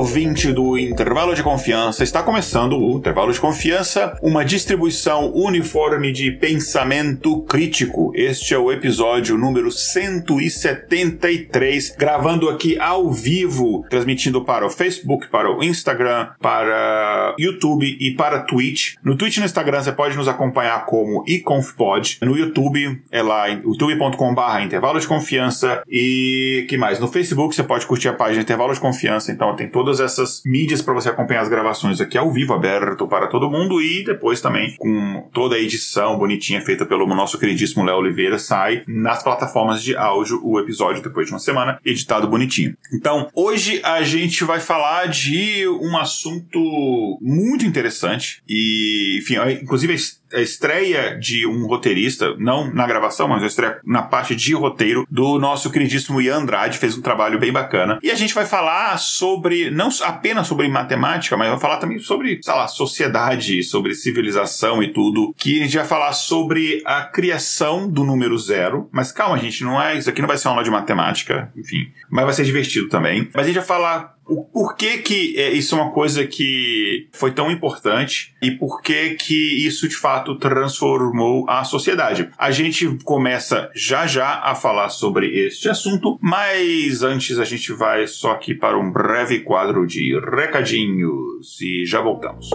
Ouvinte do Intervalo de Confiança, está começando o Intervalo de Confiança, uma distribuição uniforme de pensamento crítico. Este é o episódio número 173, gravando aqui ao vivo, transmitindo para o Facebook, para o Instagram, para YouTube e para Twitch. No Twitch e no Instagram você pode nos acompanhar como iconfpod. No YouTube é lá youtube.com/barra intervalo de confiança e que mais? No Facebook você pode curtir a página Intervalo de Confiança. Então tem todas essas mídias para você acompanhar as gravações aqui ao vivo, aberto para todo mundo e depois também com toda a edição bonitinha feita pelo nosso queridíssimo Léo Oliveira sai nas plataformas de áudio o episódio depois de uma semana editado bonitinho. Então hoje a gente vai falar de um assunto muito interessante e enfim, inclusive a estreia de um roteirista, não na gravação, mas a estreia na parte de roteiro do nosso queridíssimo Ian Andrade, fez um trabalho bem bacana. E a gente vai falar sobre, não apenas sobre matemática, mas vai falar também sobre, sei lá, sociedade, sobre civilização e tudo, que a gente vai falar sobre a criação do número zero. Mas calma, gente, não é, isso aqui não vai ser uma aula de matemática, enfim, mas vai ser divertido também. Mas a gente vai falar o porquê que é, isso é uma coisa que foi tão importante e por que que isso de fato transformou a sociedade. A gente começa já já a falar sobre este assunto, mas antes a gente vai só aqui para um breve quadro de recadinhos e já voltamos.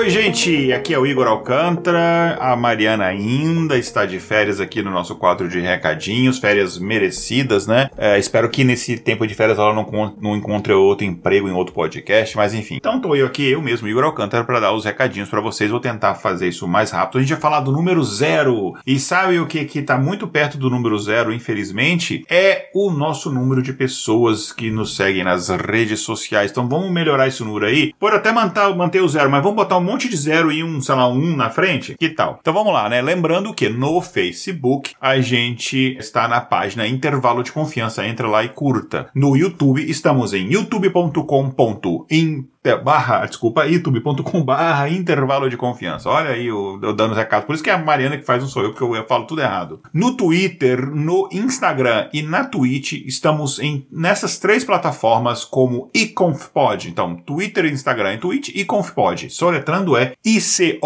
Oi, gente, aqui é o Igor Alcântara. A Mariana ainda está de férias aqui no nosso quadro de recadinhos, férias merecidas, né? É, espero que nesse tempo de férias ela não, não encontre outro emprego em outro podcast, mas enfim. Então tô eu aqui, eu mesmo, Igor Alcântara, para dar os recadinhos para vocês. Vou tentar fazer isso mais rápido. A gente vai falar do número zero. E sabe o que que tá muito perto do número zero, infelizmente? É o nosso número de pessoas que nos seguem nas redes sociais. Então vamos melhorar esse número aí. Pode até manter, manter o zero, mas vamos botar um monte de zero e um, sei lá, um na frente? Que tal? Então vamos lá, né? Lembrando que no Facebook a gente está na página Intervalo de Confiança. Entra lá e curta. No YouTube estamos em youtube.com.in é, barra, desculpa, youtube.com barra intervalo de confiança. Olha aí eu, eu dando os recados. Por isso que é a Mariana que faz, não sou eu, porque eu, eu falo tudo errado. No Twitter, no Instagram e na Twitch, estamos em nessas três plataformas como iconfpod. Então, Twitter, Instagram e Twitch, iconfpod. Soletrando é I-C-O-N-F-P-O-D.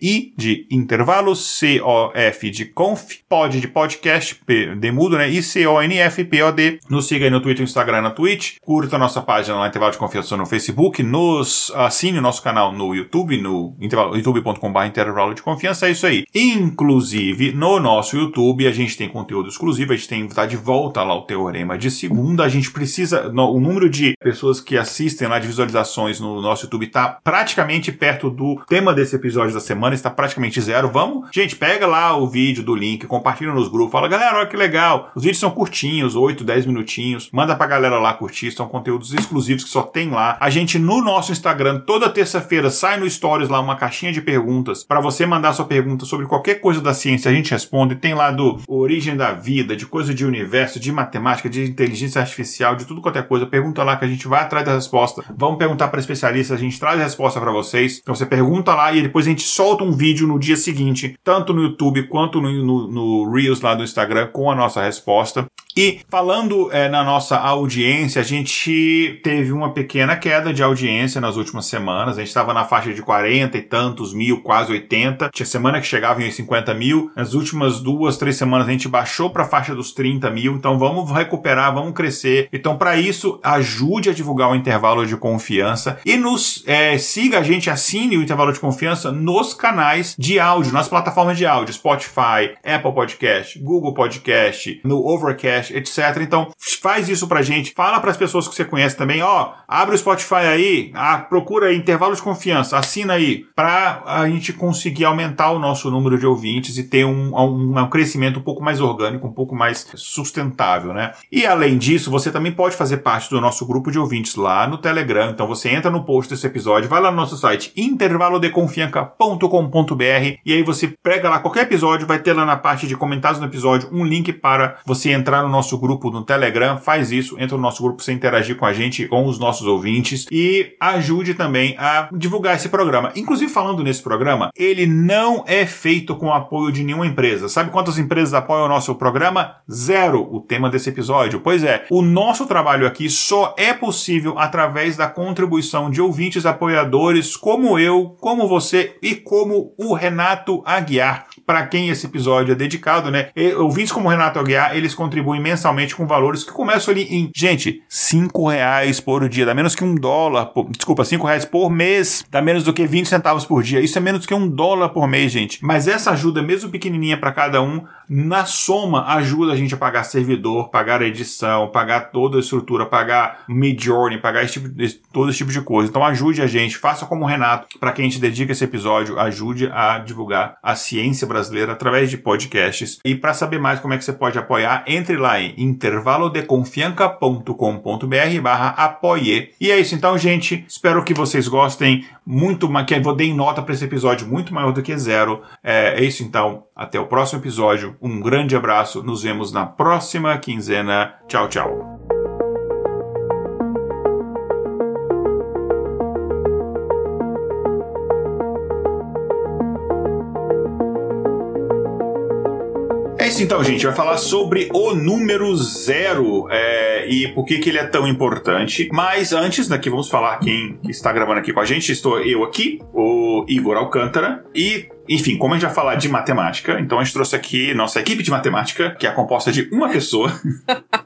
I de intervalo, C-O-F de conf, pod de podcast, P de mudo, né? I-C-O-N-F-P-O-D. Nos siga aí no Twitter, Instagram e na Twitch. Curta a nossa página lá, intervalo de Confiança no Facebook, nos assine o nosso canal no YouTube, no youtube.com.br intervalo de confiança, é isso aí. Inclusive, no nosso YouTube, a gente tem conteúdo exclusivo, a gente tem tá de volta lá o Teorema de segunda, a gente precisa, no, o número de pessoas que assistem lá de visualizações no nosso YouTube tá praticamente perto do tema desse episódio da semana, está praticamente zero. Vamos, gente, pega lá o vídeo do link, compartilha nos grupos, fala, galera, olha que legal. Os vídeos são curtinhos, 8, 10 minutinhos. Manda pra galera lá curtir, são conteúdos exclusivos que só tem lá. A gente no nosso Instagram toda terça-feira sai no Stories lá uma caixinha de perguntas para você mandar sua pergunta sobre qualquer coisa da ciência, a gente responde. Tem lá do origem da vida, de coisa de universo, de matemática, de inteligência artificial, de tudo qualquer é coisa. Pergunta lá que a gente vai atrás da resposta. Vamos perguntar para especialistas, a gente traz a resposta para vocês. Então você pergunta lá e depois a gente solta um vídeo no dia seguinte, tanto no YouTube quanto no, no, no Reels lá do Instagram com a nossa resposta. E falando é, na nossa audiência, a gente teve uma pequena queda de audiência nas últimas semanas. A gente estava na faixa de 40 e tantos mil, quase 80. Tinha semana que chegava em 50 mil. Nas últimas duas, três semanas a gente baixou para a faixa dos 30 mil. Então vamos recuperar, vamos crescer. Então para isso, ajude a divulgar o intervalo de confiança e nos é, siga a gente, assine o intervalo de confiança nos canais de áudio, nas plataformas de áudio, Spotify, Apple Podcast, Google Podcast, no Overcast podcast, etc. Então, faz isso pra gente. Fala pras pessoas que você conhece também, ó, abre o Spotify aí, ah, procura aí, intervalo de confiança, assina aí, pra a gente conseguir aumentar o nosso número de ouvintes e ter um, um, um crescimento um pouco mais orgânico, um pouco mais sustentável, né? E além disso, você também pode fazer parte do nosso grupo de ouvintes lá no Telegram. Então você entra no post desse episódio, vai lá no nosso site intervalodeconfianca.com.br e aí você prega lá qualquer episódio, vai ter lá na parte de comentários no episódio um link para você entrar no nosso grupo no Telegram. Faz isso, entra no nosso grupo, você interagir com a gente, com os nossos ouvintes e ajude também a divulgar esse programa. Inclusive falando nesse programa, ele não é feito com apoio de nenhuma empresa. Sabe quantas empresas apoiam o nosso programa? Zero. O tema desse episódio. Pois é, o nosso trabalho aqui só é possível através da contribuição de ouvintes apoiadores como eu, como você e como o Renato Aguiar, para quem esse episódio é dedicado, né? Ouvintes como Renato Aguiar, eles contribuem mensalmente com valores que começam ali em, gente, cinco reais por dia, dá menos que um dólar, por, desculpa, cinco reais por mês, dá menos do que 20 centavos por dia. Isso é menos que um dólar por mês, gente. Mas essa ajuda, mesmo pequenininha para cada um, na soma ajuda a gente a pagar servidor, pagar edição, pagar toda a estrutura, pagar Midjourney, pagar esse tipo, esse, todo esse tipo de coisa. Então ajude a gente, faça como o Renato, para quem a gente dedica esse episódio, ajude a divulgar a ciência brasileira através de podcasts. E para saber mais como é que você pode apoiar, entre lá em intervalodeconfianca.com.br barra apoie. E é isso então, gente. Espero que vocês gostem muito, que eu dei nota para esse episódio muito maior do que zero. É, é isso então. Até o próximo episódio. Um grande abraço. Nos vemos na próxima quinzena. Tchau, tchau. Isso então, gente. Vai falar sobre o número zero é, e por que, que ele é tão importante. Mas antes, daqui vamos falar quem está gravando aqui com a gente. Estou eu aqui, o Igor Alcântara, e enfim, como a gente vai falar de matemática, então a gente trouxe aqui nossa equipe de matemática, que é composta de uma pessoa.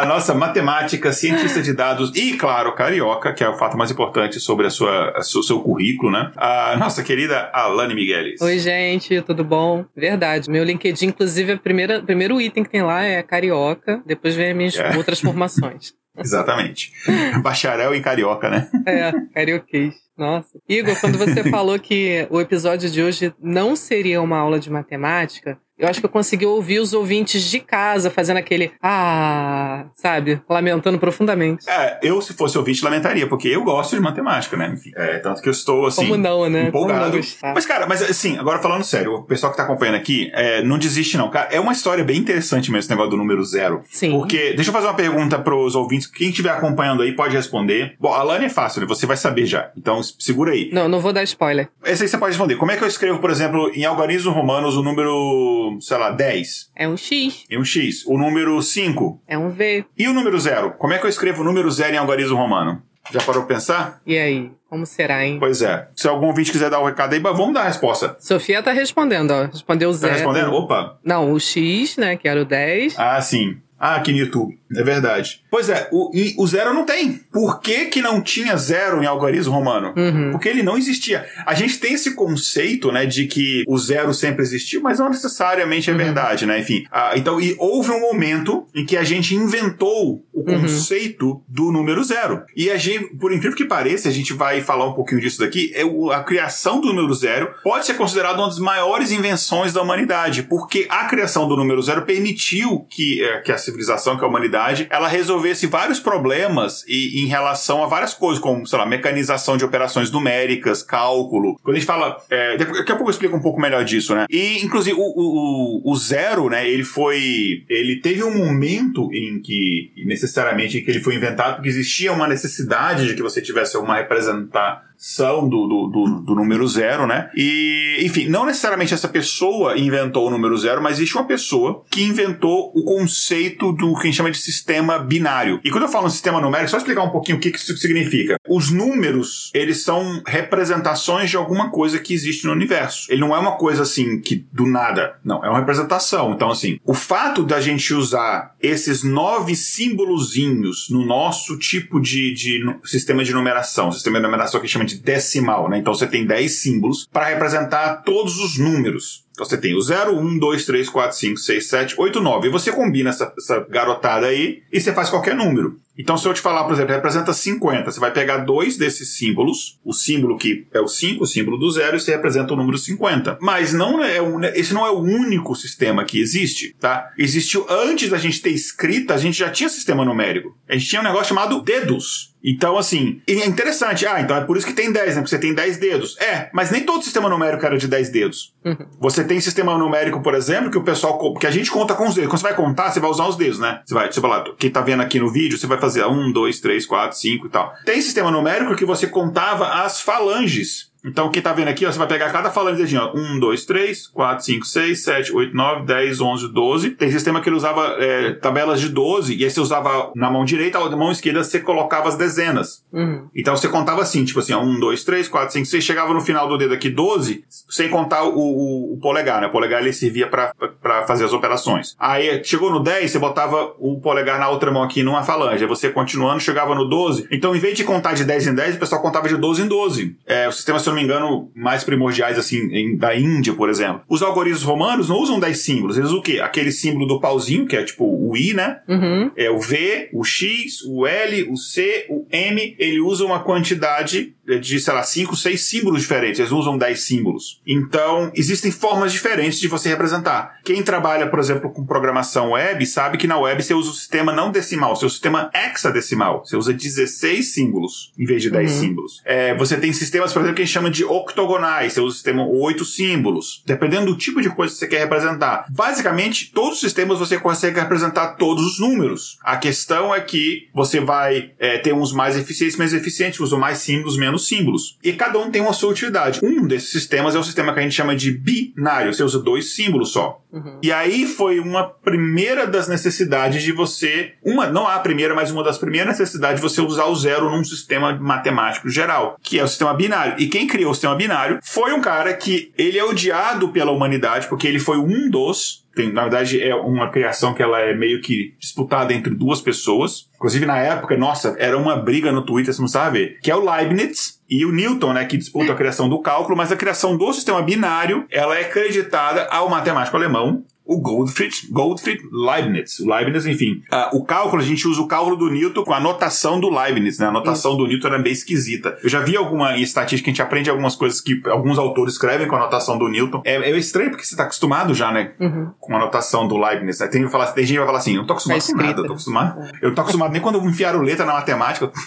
a nossa matemática, cientista de dados e, claro, carioca, que é o fato mais importante sobre a sua, a seu, seu currículo, né? A nossa querida Alane Migueles. Oi, gente, tudo bom? Verdade. Meu LinkedIn, inclusive, o primeiro item que tem lá é carioca, depois vem as minhas é. outras formações. Exatamente. Bacharel em carioca, né? É, carioquês. Nossa. Igor, quando você falou que o episódio de hoje não seria uma aula de matemática, eu acho que eu consegui ouvir os ouvintes de casa fazendo aquele ah, sabe, lamentando profundamente. É, eu se fosse ouvinte lamentaria, porque eu gosto de matemática, né? Enfim, é, tanto que eu estou assim Como não, né? empolgado. Não mas cara, mas assim, agora falando sério, o pessoal que tá acompanhando aqui, é, não desiste não, cara. É uma história bem interessante mesmo esse negócio do número zero. Sim. Porque deixa eu fazer uma pergunta pros ouvintes, quem estiver acompanhando aí pode responder. Bom, a Lani é fácil, né? Você vai saber já. Então segura aí. Não, não vou dar spoiler. Esse aí você pode responder. Como é que eu escrevo, por exemplo, em algarismos romanos o número sei lá, 10. É um X. É um X. O número 5. É um V. E o número 0? Como é que eu escrevo o número 0 em algarismo romano? Já parou pra pensar? E aí? Como será, hein? Pois é. Se algum ouvinte quiser dar o um recado aí, vamos dar a resposta. Sofia tá respondendo, ó. Respondeu o tá zero. Tá respondendo? Opa. Não, o X, né, que era o 10. Ah, sim. Ah, aqui no YouTube. É verdade. Pois é, o, o zero não tem. Por que, que não tinha zero em algarismo romano? Uhum. Porque ele não existia. A gente tem esse conceito, né, de que o zero sempre existiu, mas não necessariamente é uhum. verdade, né? Enfim. Ah, então, e houve um momento em que a gente inventou o uhum. conceito uhum. do número zero. E a gente, por incrível que pareça, a gente vai falar um pouquinho disso daqui, é o, a criação do número zero pode ser considerada uma das maiores invenções da humanidade, porque a criação do número zero permitiu que, é, que a civilização, que a humanidade, ela resolvesse vários problemas e, em relação a várias coisas, como, sei lá, mecanização de operações numéricas, cálculo. Quando a gente fala. É, daqui a pouco eu explico um pouco melhor disso, né? E, inclusive, o, o, o zero, né, ele foi. Ele teve um momento em que, necessariamente, que ele foi inventado porque existia uma necessidade de que você tivesse uma representar são do, do, do, do, número zero, né? E, enfim, não necessariamente essa pessoa inventou o número zero, mas existe uma pessoa que inventou o conceito do que a gente chama de sistema binário. E quando eu falo um sistema numérico, só explicar um pouquinho o que isso significa. Os números, eles são representações de alguma coisa que existe no universo. Ele não é uma coisa assim que do nada. Não, é uma representação. Então, assim, o fato da gente usar esses nove símbolozinhos no nosso tipo de, de sistema de numeração, sistema de numeração que chama de de decimal, né? Então você tem 10 símbolos para representar todos os números. Então você tem o 0, 1, 2, 3, 4, 5, 6, 7, 8, 9. E você combina essa, essa garotada aí e você faz qualquer número. Então, se eu te falar, por exemplo, representa 50, você vai pegar dois desses símbolos, o símbolo que é o 5, o símbolo do zero, e você representa o número 50. Mas não é um, esse não é o único sistema que existe, tá? Existiu antes da gente ter escrita, a gente já tinha sistema numérico. A gente tinha um negócio chamado dedos. Então, assim, é interessante. Ah, então é por isso que tem 10, né? Porque você tem 10 dedos. É, mas nem todo sistema numérico era de 10 dedos. Uhum. Você tem sistema numérico, por exemplo, que o pessoal. que a gente conta com os dedos. Quando você vai contar, você vai usar os dedos, né? Você vai, tipo lá, quem tá vendo aqui no vídeo, você vai fazer 1, 2, 3, 4, 5 e tal. Tem sistema numérico que você contava as falanges. Então, quem tá vendo aqui, ó, você vai pegar cada falange dedinho, ó. 1, 2, 3, 4, 5, 6, 7, 8, 9, 10, 11, 12. Tem sistema que ele usava é, tabelas de 12, e aí você usava na mão direita, na mão esquerda você colocava as dezenas. Uhum. Então você contava assim, tipo assim, ó, 1, 2, 3, 4, 5, 6, chegava no final do dedo aqui 12, sem contar o, o, o polegar, né? O polegar ele servia para fazer as operações. Aí chegou no 10, você botava o polegar na outra mão aqui numa falange. Aí você continuando, chegava no 12. Então, em vez de contar de 10 em 10, o pessoal contava de 12 em 12. É, o sistema, se não me engano, mais primordiais, assim, em, da Índia, por exemplo. Os algoritmos romanos não usam 10 símbolos. Eles usam o quê? Aquele símbolo do pauzinho, que é tipo o I, né? Uhum. É o V, o X, o L, o C, o M. Ele usa uma quantidade de, sei lá, 5, 6 símbolos diferentes. Eles usam 10 símbolos. Então, existem formas diferentes de você representar. Quem trabalha, por exemplo, com programação web, sabe que na web você usa o sistema não decimal, usa o sistema hexadecimal. Você usa 16 símbolos em vez de 10 uhum. símbolos. É, você tem sistemas, por exemplo, que a gente chama de octogonais. Você usa o sistema 8 símbolos. Dependendo do tipo de coisa que você quer representar. Basicamente, todos os sistemas você consegue representar todos os números. A questão é que você vai é, ter uns mais eficientes, menos eficientes, usam mais símbolos, menos símbolos. E cada um tem uma sua utilidade. Um desses sistemas é o sistema que a gente chama de binário. Você usa dois símbolos só. Uhum. E aí foi uma primeira das necessidades de você. Uma, não a primeira, mas uma das primeiras necessidades de você usar o zero num sistema matemático geral, que é o sistema binário. E quem criou o sistema binário foi um cara que ele é odiado pela humanidade, porque ele foi um dos tem, na verdade, é uma criação que ela é meio que disputada entre duas pessoas. Inclusive, na época, nossa, era uma briga no Twitter, você não sabe que é o Leibniz e o Newton, né, que disputam a criação do cálculo, mas a criação do sistema binário, ela é creditada ao matemático alemão o Goldfried, Goldfried Leibniz. O Leibniz, enfim. Uh, o cálculo, a gente usa o cálculo do Newton com a notação do Leibniz, né? A notação Isso. do Newton era bem esquisita. Eu já vi alguma em estatística, a gente aprende algumas coisas que alguns autores escrevem com a notação do Newton. É, é estranho porque você tá acostumado já, né? Uhum. Com a notação do Leibniz. Né? Tem, tem gente que vai falar assim, eu não tô acostumado é com nada, eu tô acostumado. É. Eu não tô acostumado nem quando enfiaram letra na matemática.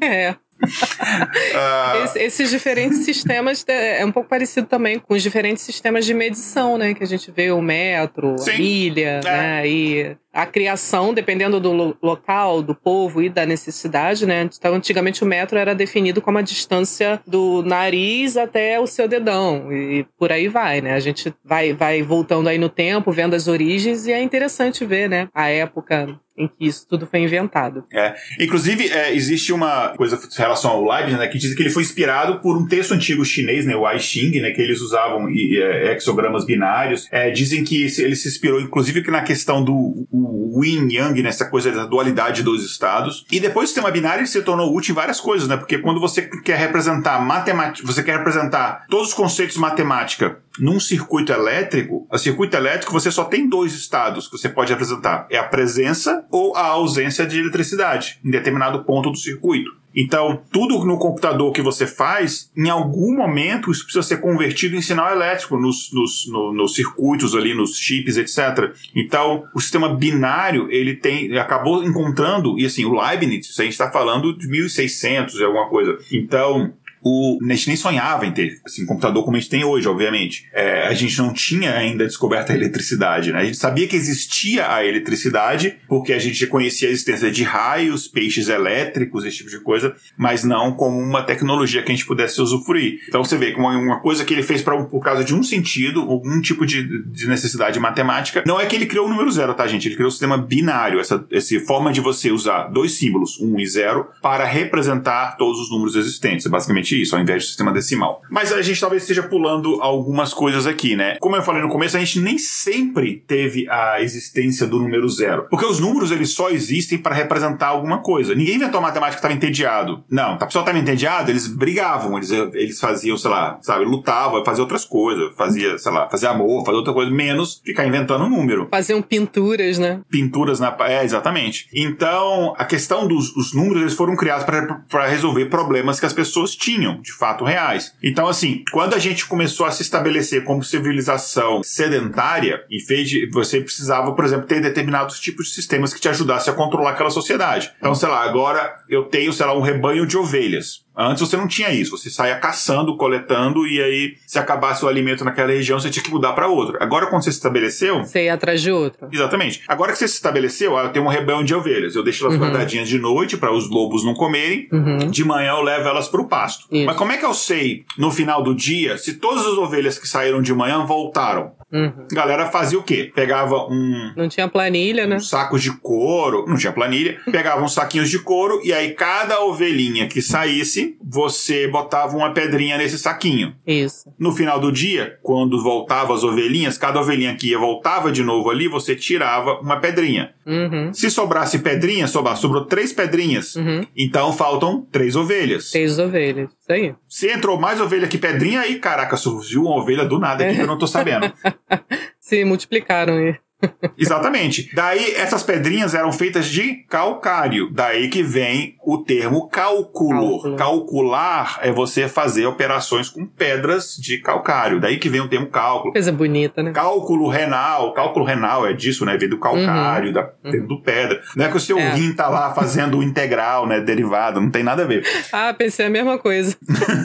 É uh... esses diferentes sistemas é, é um pouco parecido também com os diferentes sistemas de medição, né? Que a gente vê o metro, Sim. a milha, é. né? E a criação, dependendo do lo local, do povo e da necessidade, né? Então, antigamente o metro era definido como a distância do nariz até o seu dedão e por aí vai, né? A gente vai, vai voltando aí no tempo, vendo as origens e é interessante ver, né? A época em que isso tudo foi inventado. É. Inclusive, é, existe uma coisa em relação ao Leibniz, né, que diz que ele foi inspirado por um texto antigo chinês, né, o I Ching, né, que eles usavam é, hexogramas binários. É, dizem que ele se inspirou, inclusive, na questão do o yin yang, nessa coisa da dualidade dos estados. E depois o sistema binário se tornou útil em várias coisas, né? Porque quando você quer representar matemática, você quer representar todos os conceitos de matemática num circuito elétrico, a circuito elétrico você só tem dois estados que você pode representar: é a presença ou a ausência de eletricidade em determinado ponto do circuito. Então, tudo no computador que você faz, em algum momento, isso precisa ser convertido em sinal elétrico nos, nos, no, nos circuitos ali, nos chips, etc. Então, o sistema binário, ele tem, acabou encontrando, e assim, o Leibniz, a gente está falando de 1600 e alguma coisa. Então, o, a gente nem sonhava em ter assim, computador como a gente tem hoje, obviamente. É, a gente não tinha ainda descoberto a eletricidade, né? A gente sabia que existia a eletricidade, porque a gente conhecia a existência de raios, peixes elétricos, esse tipo de coisa, mas não como uma tecnologia que a gente pudesse usufruir. Então você vê que uma, uma coisa que ele fez pra, por causa de um sentido, algum tipo de, de necessidade matemática, não é que ele criou o número zero, tá, gente? Ele criou o sistema binário, essa, essa forma de você usar dois símbolos, um e zero, para representar todos os números existentes. É basicamente exatamente isso, ao invés do sistema decimal. Mas a gente talvez esteja pulando algumas coisas aqui, né? Como eu falei no começo, a gente nem sempre teve a existência do número zero. Porque os números, eles só existem para representar alguma coisa. Ninguém inventou matemática que estava entediado. Não, a pessoa estava entediada, eles brigavam, eles, eles faziam, sei lá, sabe, lutavam, faziam outras coisas, fazia, sei lá, fazia amor, fazia outra coisa, menos ficar inventando um número. Faziam pinturas, né? Pinturas na. É, exatamente. Então, a questão dos os números, eles foram criados para resolver problemas que as pessoas tinham, de fato reais. Então, assim, quando a gente começou a se estabelecer como civilização sedentária, e fez de, você precisava, por exemplo, ter determinados tipos de sistemas que te ajudassem a controlar aquela sociedade. Então, sei lá, agora eu tenho, sei lá, um rebanho de ovelhas. Antes você não tinha isso, você saía caçando, coletando e aí se acabasse o alimento naquela região você tinha que mudar para outra. Agora quando você se estabeleceu, você ia atrás de outro. Exatamente. Agora que você se estabeleceu, ah, eu tenho um rebanho de ovelhas, eu deixo elas uhum. guardadinhas de noite para os lobos não comerem, uhum. de manhã eu levo elas para o pasto. Isso. Mas como é que eu sei no final do dia se todas as ovelhas que saíram de manhã voltaram? Uhum. A galera fazia o quê? Pegava um. Não tinha planilha, né? Um saco de couro. Não tinha planilha. Pegava uns saquinhos de couro e aí cada ovelhinha que saísse, você botava uma pedrinha nesse saquinho. Isso. No final do dia, quando voltava as ovelhinhas, cada ovelhinha que ia voltava de novo ali, você tirava uma pedrinha. Uhum. Se sobrasse pedrinha, sobrou, sobrou três pedrinhas. Uhum. Então faltam três ovelhas. Três ovelhas. Isso aí. Se entrou mais ovelha que pedrinha, aí, caraca, surgiu uma ovelha do nada aqui que eu não tô sabendo. Se multiplicaram aí. Exatamente. Daí essas pedrinhas eram feitas de calcário. Daí que vem o termo cálculo. Cálculo. Calcular é você fazer operações com pedras de calcário. Daí que vem o termo cálculo. Coisa bonita, né? Cálculo renal. Cálculo renal é disso, né? Vem do calcário, uhum. da, uhum. do pedra. Não é que o seu é. rim tá lá fazendo o integral, né? Derivado. Não tem nada a ver. Ah, pensei a mesma coisa.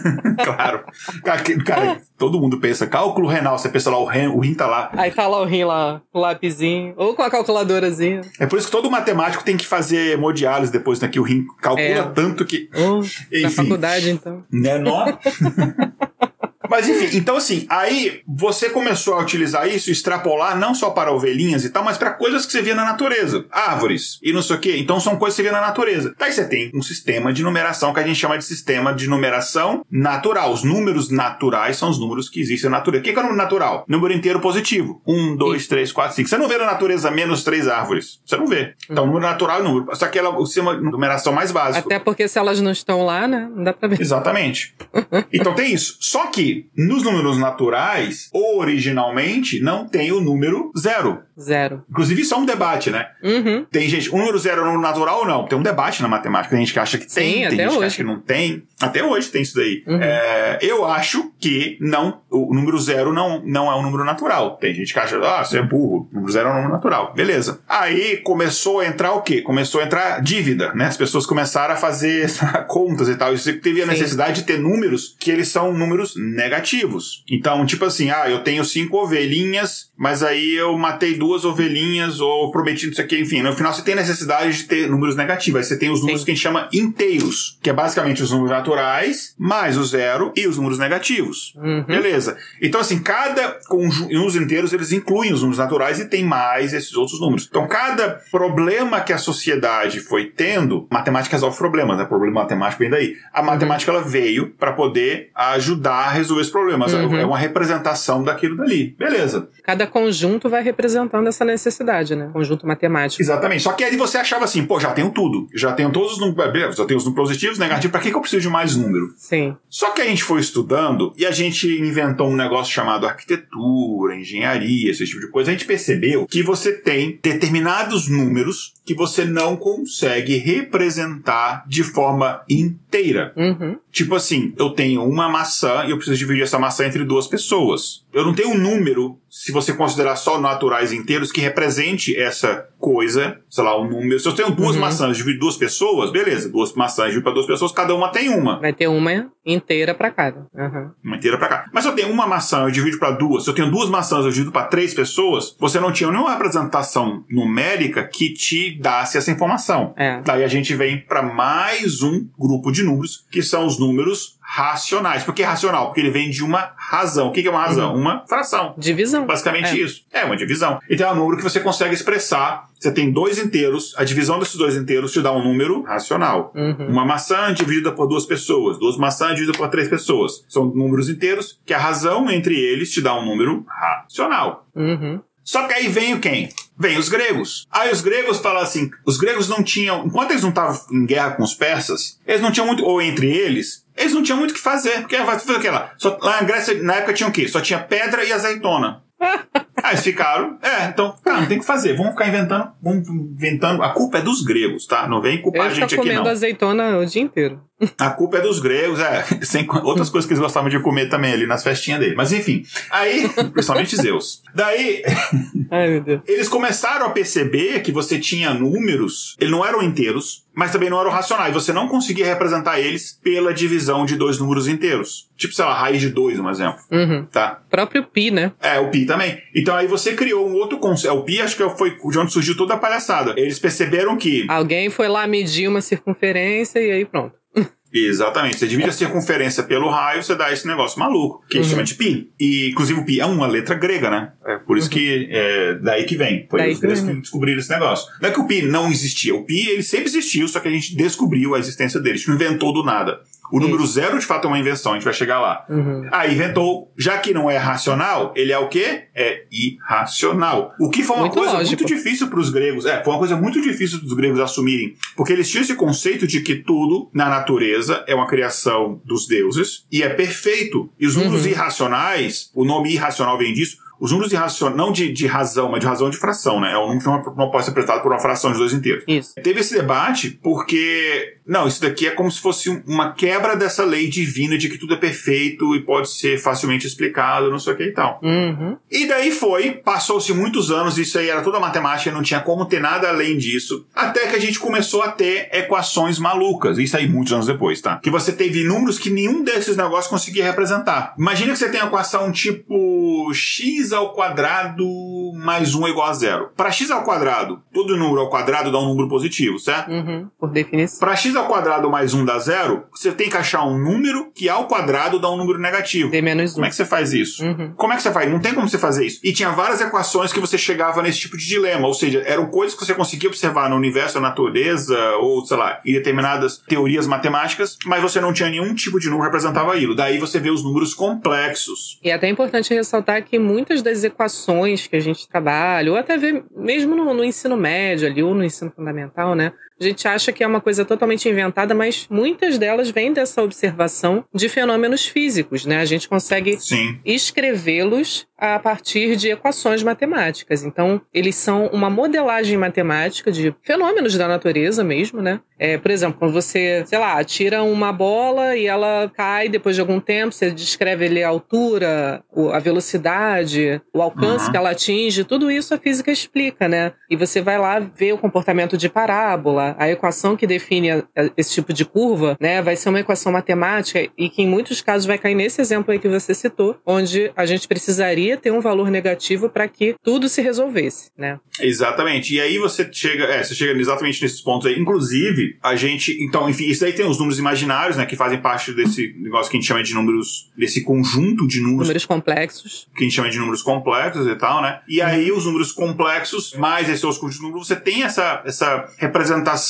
claro. Cara, todo mundo pensa cálculo renal. Você pensa lá, o rim, o rim tá lá. Aí tá lá o rim lá, lá lápisinho, ou com a calculadorazinha. É por isso que todo matemático tem que fazer hemodiálise depois, né? Que o rim calcula é. tanto que. Enfim, na faculdade, então. Né, não? Mas enfim, então assim, aí você começou a utilizar isso, extrapolar não só para ovelhinhas e tal, mas para coisas que você via na natureza. Árvores e não sei o quê. Então são coisas que você via na natureza. Daí você tem um sistema de numeração que a gente chama de sistema de numeração natural. Os números naturais são os números que existem na natureza. O que é o número natural? Número inteiro positivo. Um, dois, três, quatro, cinco. Você não vê na natureza menos três árvores. Você não vê. Então, o número natural é o número. Só que ela, o sistema de numeração mais básico. Até porque se elas não estão lá, né? Não dá pra ver. Exatamente. então tem isso. Só que nos números naturais, originalmente, não tem o número zero. Zero. Inclusive, isso é um debate, né? Uhum. Tem gente, o número zero é um número natural ou não? Tem um debate na matemática. Tem gente que acha que tem, Sim, tem gente hoje. que acha que não tem. Até hoje tem isso daí. Uhum. É, eu acho que não, o número zero não, não é um número natural. Tem gente que acha, ah, você é burro, o número zero é um número natural. Beleza. Aí começou a entrar o quê? Começou a entrar dívida, né? As pessoas começaram a fazer contas e tal. Isso teve a necessidade Sim. de ter números que eles são números negativos. Então, tipo assim, ah, eu tenho cinco ovelhinhas, mas aí eu matei duas ovelhinhas ou prometi isso aqui, enfim. No final você tem necessidade de ter números negativos. Aí você tem os números Sim. que a gente chama inteiros, que é basicamente os números naturais, mais o zero e os números negativos. Uhum. Beleza. Então, assim, cada conjunto, os inteiros, eles incluem os números naturais e tem mais esses outros números. Então, cada problema que a sociedade foi tendo, matemática resolve problemas, né? Problema matemático vem daí. A uhum. matemática, ela veio para poder ajudar a resolver os problemas. Uhum. É uma representação daquilo dali. Beleza. Cada conjunto vai representando essa necessidade, né? Conjunto matemático. Exatamente. Só que aí você achava assim, pô, já tenho tudo. Já tenho todos os números. Beleza, já tenho os números positivos, negativos. Pra que, que eu preciso de mais número? Sim. Só que a gente foi estudando e a gente inventou um negócio chamado arquitetura, engenharia, esse tipo de coisa. A gente percebeu que você tem determinados números que você não consegue representar de forma inteira. Uhum. Tipo assim, eu tenho uma maçã e eu preciso dividir essa maçã entre duas pessoas. Eu não tenho um número, se você considerar só naturais inteiros, que represente essa coisa, sei lá, um número. Se eu tenho duas uhum. maçãs dividir duas pessoas, beleza, duas maçãs dividir para duas pessoas, cada uma tem uma. Vai ter uma inteira para cada. Uhum. Uma inteira para cada. Mas se eu tenho uma maçã, eu divido para duas. Se eu tenho duas maçãs, eu divido para três pessoas, você não tinha nenhuma representação numérica que te dasse essa informação. É. Daí a gente vem para mais um grupo de números, que são os números racionais. Por que racional? Porque ele vem de uma razão. O que é uma razão? Uhum. Uma fração. Divisão. Basicamente é. isso. É uma divisão. Então é um número que você consegue expressar. Você tem dois inteiros, a divisão desses dois inteiros te dá um número racional. Uhum. Uma maçã dividida por duas pessoas, duas maçãs divididas por três pessoas. São números inteiros que a razão entre eles te dá um número racional. Uhum. Só que aí vem o quem? Vem os gregos. Aí os gregos falam assim: os gregos não tinham, enquanto eles não estavam em guerra com os persas, eles não tinham muito, ou entre eles, eles não tinham muito o que fazer. Porque vai fazer o que lá? Só, lá na Grécia, na época, tinha o quê? Só tinha pedra e azeitona. Aí eles ficaram, é, então, cara, não tem que fazer. Vamos ficar inventando, vamos inventando. A culpa é dos gregos, tá? Não vem culpar a gente aqui, não. comendo azeitona o dia inteiro. A culpa é dos gregos, é. Sem outras coisas que eles gostavam de comer também ali nas festinhas dele. Mas enfim. Aí, principalmente Zeus. Daí. Ai, meu Deus. Eles começaram a perceber que você tinha números, eles não eram inteiros, mas também não eram racionais. Você não conseguia representar eles pela divisão de dois números inteiros. Tipo, sei lá, raiz de dois, um exemplo. Uhum. Tá? O próprio pi, né? É, o pi também. Então aí você criou um outro conceito. O pi acho que foi de onde surgiu toda a palhaçada. Eles perceberam que. Alguém foi lá medir uma circunferência e aí pronto. Exatamente. Você divide a circunferência pelo raio, você dá esse negócio maluco, que uhum. chama de pi. E, inclusive, o pi é uma letra grega, né? É por isso uhum. que é daí que vem. Foi daí os gregos que descobriram esse negócio. Não é que o pi não existia. O pi, ele sempre existiu, só que a gente descobriu a existência dele. A gente não inventou do nada. O número Isso. zero, de fato, é uma invenção, a gente vai chegar lá. Uhum. Ah, inventou, já que não é racional, ele é o quê? É irracional. O que foi uma muito coisa lógico. muito difícil para os gregos. É, foi uma coisa muito difícil dos gregos assumirem. Porque eles tinham esse conceito de que tudo na natureza é uma criação dos deuses e é perfeito. E os números uhum. irracionais, o nome irracional vem disso, os números irracionais, não de, de razão, mas de razão de fração, né? É um número que não, pode ser apresentado por uma fração de dois inteiros. Isso. Teve esse debate porque, não, isso daqui é como se fosse uma quebra dessa lei divina de que tudo é perfeito e pode ser facilmente explicado, não sei o que e tal. Uhum. E daí foi, passou-se muitos anos, isso aí era toda matemática, não tinha como ter nada além disso, até que a gente começou a ter equações malucas, isso aí muitos anos depois, tá? Que você teve números que nenhum desses negócios conseguia representar. Imagina que você tem a equação tipo x ao quadrado mais 1 é igual a zero. Para x ao quadrado, todo número ao quadrado dá um número positivo, certo? Uhum, por definição. Para x ao quadrado mais 1 dá zero, você tem que achar um número que ao quadrado dá um número negativo. D menos 1. Como é que você faz isso? Uhum. Como é que você faz? Não tem como você fazer isso. E tinha várias equações que você chegava nesse tipo de dilema, ou seja, eram coisas que você conseguia observar no universo, na natureza, ou sei lá, em determinadas teorias matemáticas, mas você não tinha nenhum tipo de número que representava aquilo. Daí você vê os números complexos. E é até importante ressaltar que muitas das equações que a gente trabalha, ou até mesmo no, no ensino médio ali, ou no ensino fundamental, né? A gente acha que é uma coisa totalmente inventada, mas muitas delas vêm dessa observação de fenômenos físicos, né? A gente consegue escrevê-los a partir de equações matemáticas. Então, eles são uma modelagem matemática de fenômenos da natureza mesmo, né? É, por exemplo, quando você, sei lá, tira uma bola e ela cai depois de algum tempo, você descreve ali a altura, a velocidade, o alcance uhum. que ela atinge, tudo isso a física explica, né? E você vai lá ver o comportamento de parábola, a equação que define a, a, esse tipo de curva, né? Vai ser uma equação matemática e que em muitos casos vai cair nesse exemplo aí que você citou, onde a gente precisaria ter um valor negativo para que tudo se resolvesse, né? Exatamente. E aí você chega, é, você chega exatamente nesses pontos aí. Inclusive, a gente, então, enfim, isso daí tem os números imaginários, né, que fazem parte desse negócio que a gente chama de números, desse conjunto de números. Números complexos. Que a gente chama de números complexos e tal, né? E aí os números complexos, mais esses outros conjuntos de números, você tem essa, essa representação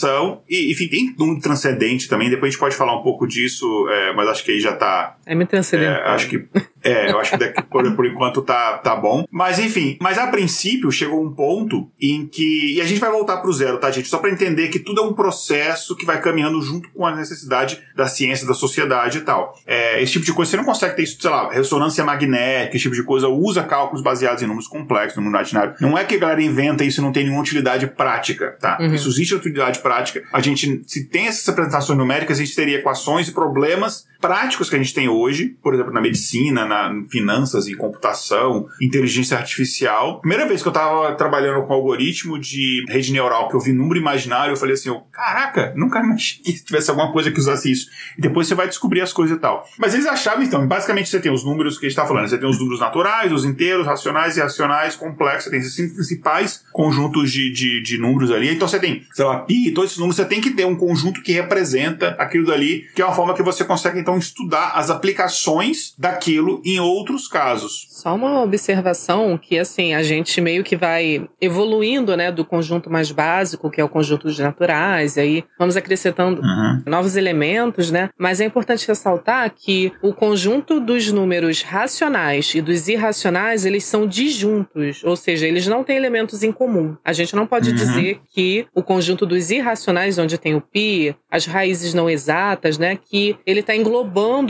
e, enfim, tem número transcendente também. Depois a gente pode falar um pouco disso, é, mas acho que aí já tá. É muito transcendente. É, acho que é, eu acho que daqui, por, por enquanto tá, tá bom. Mas enfim, mas a princípio chegou um ponto em que. E a gente vai voltar pro zero, tá, gente? Só para entender que tudo é um processo que vai caminhando junto com a necessidade da ciência, da sociedade e tal. É, esse tipo de coisa, você não consegue ter isso, sei lá, ressonância magnética, esse tipo de coisa, usa cálculos baseados em números complexos, no mundo imaginário. Não é que a galera inventa isso e não tem nenhuma utilidade prática, tá? Uhum. Isso existe utilidade prática. A gente, se tem essas apresentações numéricas, a gente teria equações e problemas práticos que a gente tem hoje, por exemplo, na medicina, na finanças e computação, inteligência artificial. Primeira vez que eu tava trabalhando com algoritmo de rede neural, que eu vi número imaginário, eu falei assim, oh, caraca, nunca imaginei que tivesse alguma coisa que usasse isso. E depois você vai descobrir as coisas e tal. Mas eles achavam, então, basicamente você tem os números que a gente tá falando, você tem os números naturais, os inteiros, racionais, irracionais, complexos, você tem esses cinco principais conjuntos de, de, de números ali. Então você tem, sei lá, pi, todos esses números, você tem que ter um conjunto que representa aquilo dali, que é uma forma que você consegue, então, então estudar as aplicações daquilo em outros casos. Só uma observação que assim, a gente meio que vai evoluindo, né, do conjunto mais básico, que é o conjunto dos naturais, e aí vamos acrescentando uhum. novos elementos, né? Mas é importante ressaltar que o conjunto dos números racionais e dos irracionais, eles são disjuntos, ou seja, eles não têm elementos em comum. A gente não pode uhum. dizer que o conjunto dos irracionais, onde tem o pi, as raízes não exatas, né, que ele está englobando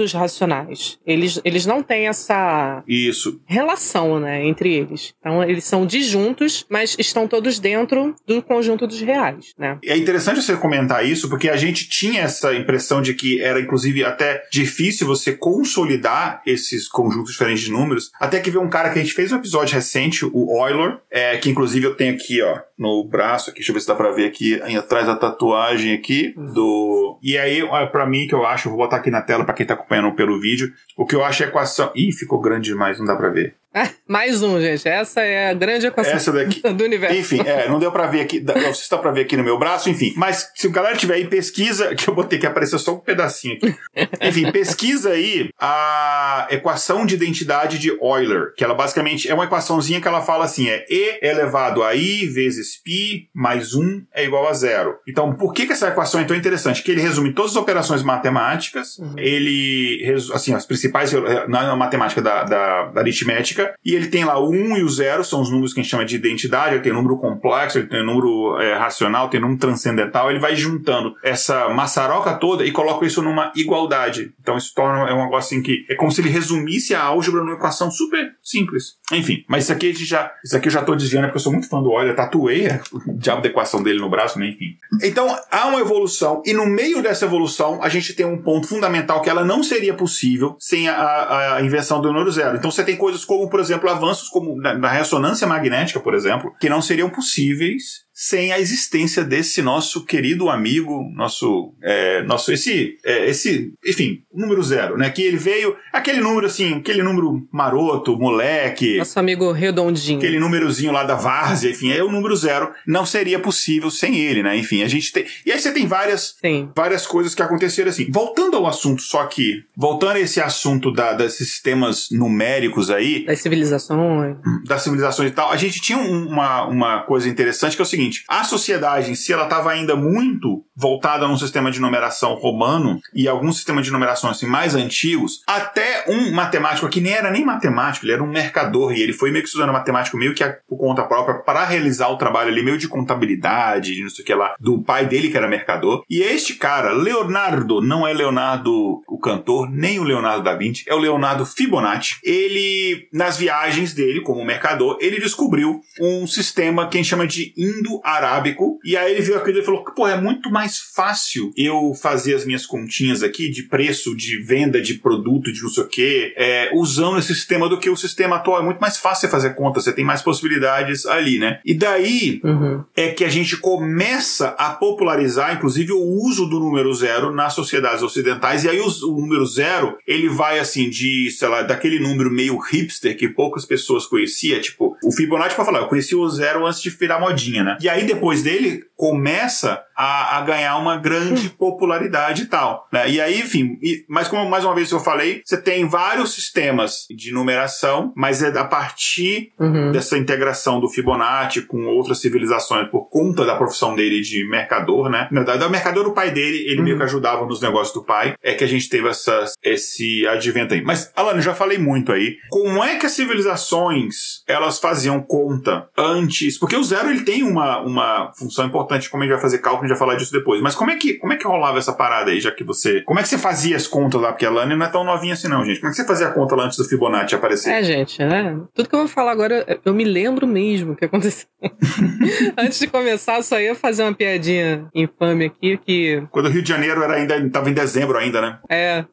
os racionais. Eles, eles não têm essa Isso. relação, né, entre eles. Então, eles são disjuntos, mas estão todos dentro do conjunto dos reais, né? É interessante você comentar isso, porque a gente tinha essa impressão de que era, inclusive, até difícil você consolidar esses conjuntos diferentes de números, até que veio um cara que a gente fez um episódio recente, o Euler, é, que inclusive eu tenho aqui, ó, no braço aqui, deixa eu ver se dá pra ver aqui, atrás da tatuagem aqui, do... E aí, para mim, que eu acho, vou botar aqui na tela para quem tá acompanhando pelo vídeo, o que eu acho é equação... Ih, ficou grande demais, não dá pra ver. Mais um, gente. Essa é a grande equação daqui. do universo. Enfim, é, não deu para ver aqui, não sei se dá para ver aqui no meu braço, enfim. Mas se o galera tiver aí, pesquisa, que eu botei que apareceu só um pedacinho aqui. enfim, pesquisa aí a equação de identidade de Euler, que ela basicamente é uma equaçãozinha que ela fala assim, é E elevado a I vezes π mais 1 é igual a zero. Então, por que, que essa equação é tão interessante? Que ele resume todas as operações matemáticas, uhum. ele, assim, as principais, na matemática da, da, da aritmética, e ele tem lá o 1 e o 0, são os números que a gente chama de identidade, ele tem número complexo, ele tem número é, racional, tem número transcendental, ele vai juntando essa maçaroca toda e coloca isso numa igualdade. Então isso torna é um negócio assim que é como se ele resumisse a álgebra numa equação super simples. Enfim, mas isso aqui a gente já, isso aqui eu já tô desviando porque eu sou muito fã do Euler, tatuei o diabo da equação dele no braço, né? enfim. Então há uma evolução e no meio dessa evolução a gente tem um ponto fundamental que ela não seria possível sem a, a invenção do número zero. Então você tem coisas como por exemplo, avanços como na, na ressonância magnética, por exemplo, que não seriam possíveis sem a existência desse nosso querido amigo, nosso, é, nosso esse, é, esse, enfim, número zero, né? Que ele veio, aquele número assim, aquele número maroto, moleque. Nosso amigo redondinho. Aquele númerozinho lá da várzea, enfim, é o número zero. Não seria possível sem ele, né? Enfim, a gente tem. E aí você tem várias, Sim. várias coisas que aconteceram assim. Voltando ao assunto, só que, voltando a esse assunto da, desses sistemas numéricos aí. Das civilizações. Das civilizações e tal, a gente tinha uma, uma coisa interessante que é o seguinte seguinte: a sociedade si ela estava ainda muito voltada num sistema de numeração romano e alguns sistemas de numeração assim mais antigos, até um matemático que nem era nem matemático, ele era um mercador e ele foi meio que estudando matemático meio que por conta própria para realizar o trabalho ali meio de contabilidade, de não sei o que lá, do pai dele que era mercador. E este cara, Leonardo, não é Leonardo o cantor, nem o Leonardo da Vinci, é o Leonardo Fibonacci. Ele nas viagens dele como mercador, ele descobriu um sistema que a gente chama de indo arábico. E aí ele viu aquilo e falou: pô, é muito mais fácil eu fazer as minhas continhas aqui de preço, de venda de produto, de não sei o quê, é, usando esse sistema do que o sistema atual. É muito mais fácil fazer conta, você tem mais possibilidades ali, né? E daí uhum. é que a gente começa a popularizar, inclusive, o uso do número zero nas sociedades ocidentais. E aí o, o número zero, ele vai assim de, sei lá, daquele número meio hipster que poucas pessoas conheciam, tipo, o Fibonacci para falar, eu conheci o zero antes de virar modinha, né? E aí depois dele começa a, a ganhar uma grande hum. popularidade e tal. Né? E aí, enfim, e, mas como mais uma vez eu falei, você tem vários sistemas de numeração, mas é a partir uhum. dessa integração do Fibonacci com outras civilizações por conta da profissão dele de mercador, né? Na verdade, o mercador do pai dele, ele uhum. meio que ajudava nos negócios do pai, é que a gente teve essa, esse advento aí. Mas, Alan, já falei muito aí. Como é que as civilizações elas faziam conta antes? Porque o zero ele tem uma, uma função importante, como a gente vai fazer cálculo a gente vai falar disso depois. Mas como é que, como é que rolava essa parada aí, já que você. Como é que você fazia as contas lá? Porque a Lani não é tão novinha assim, não, gente. Como é que você fazia a conta lá antes do Fibonacci aparecer? É, gente, né? Tudo que eu vou falar agora, eu me lembro mesmo o que aconteceu. antes de começar, só ia fazer uma piadinha infame aqui que. Quando o Rio de Janeiro era ainda. tava em dezembro ainda, né? É.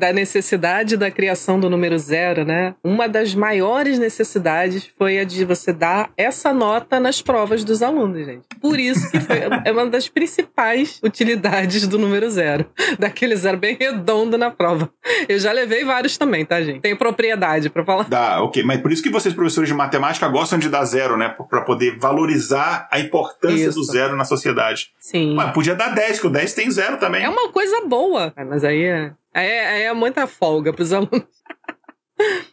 da necessidade da criação do número zero, né? Uma das maiores necessidades foi a de você dar essa nota nas provas dos alunos, gente. Por isso que foi, é uma das principais utilidades do número zero. Daquele zero bem redondo na prova. Eu já levei vários também, tá, gente? Tenho propriedade para falar. Dá, ok. Mas por isso que vocês, professores de matemática, gostam de dar zero, né? Para poder valorizar a importância isso. do zero na sociedade. Sim. Mas podia dar 10, que o 10 tem zero também. É uma coisa boa. Mas aí é É, é muita folga para os alunos.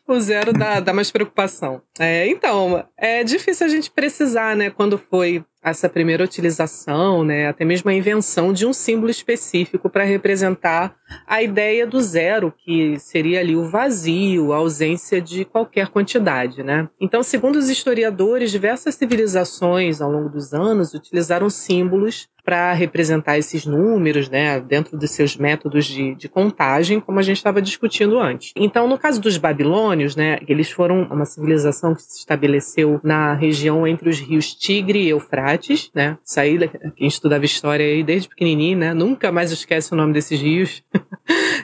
o zero dá, dá mais preocupação. É, então, é difícil a gente precisar, né, quando foi essa primeira utilização, né, até mesmo a invenção de um símbolo específico para representar a ideia do zero, que seria ali o vazio, a ausência de qualquer quantidade, né? Então, segundo os historiadores, diversas civilizações ao longo dos anos utilizaram símbolos para representar esses números, né, dentro dos seus métodos de, de contagem, como a gente estava discutindo antes. Então, no caso dos babilônios, né, eles foram uma civilização que se estabeleceu na região entre os rios Tigre e Eufrates, né? Isso aí, quem estudava história aí desde pequenininho, né, nunca mais esquece o nome desses rios.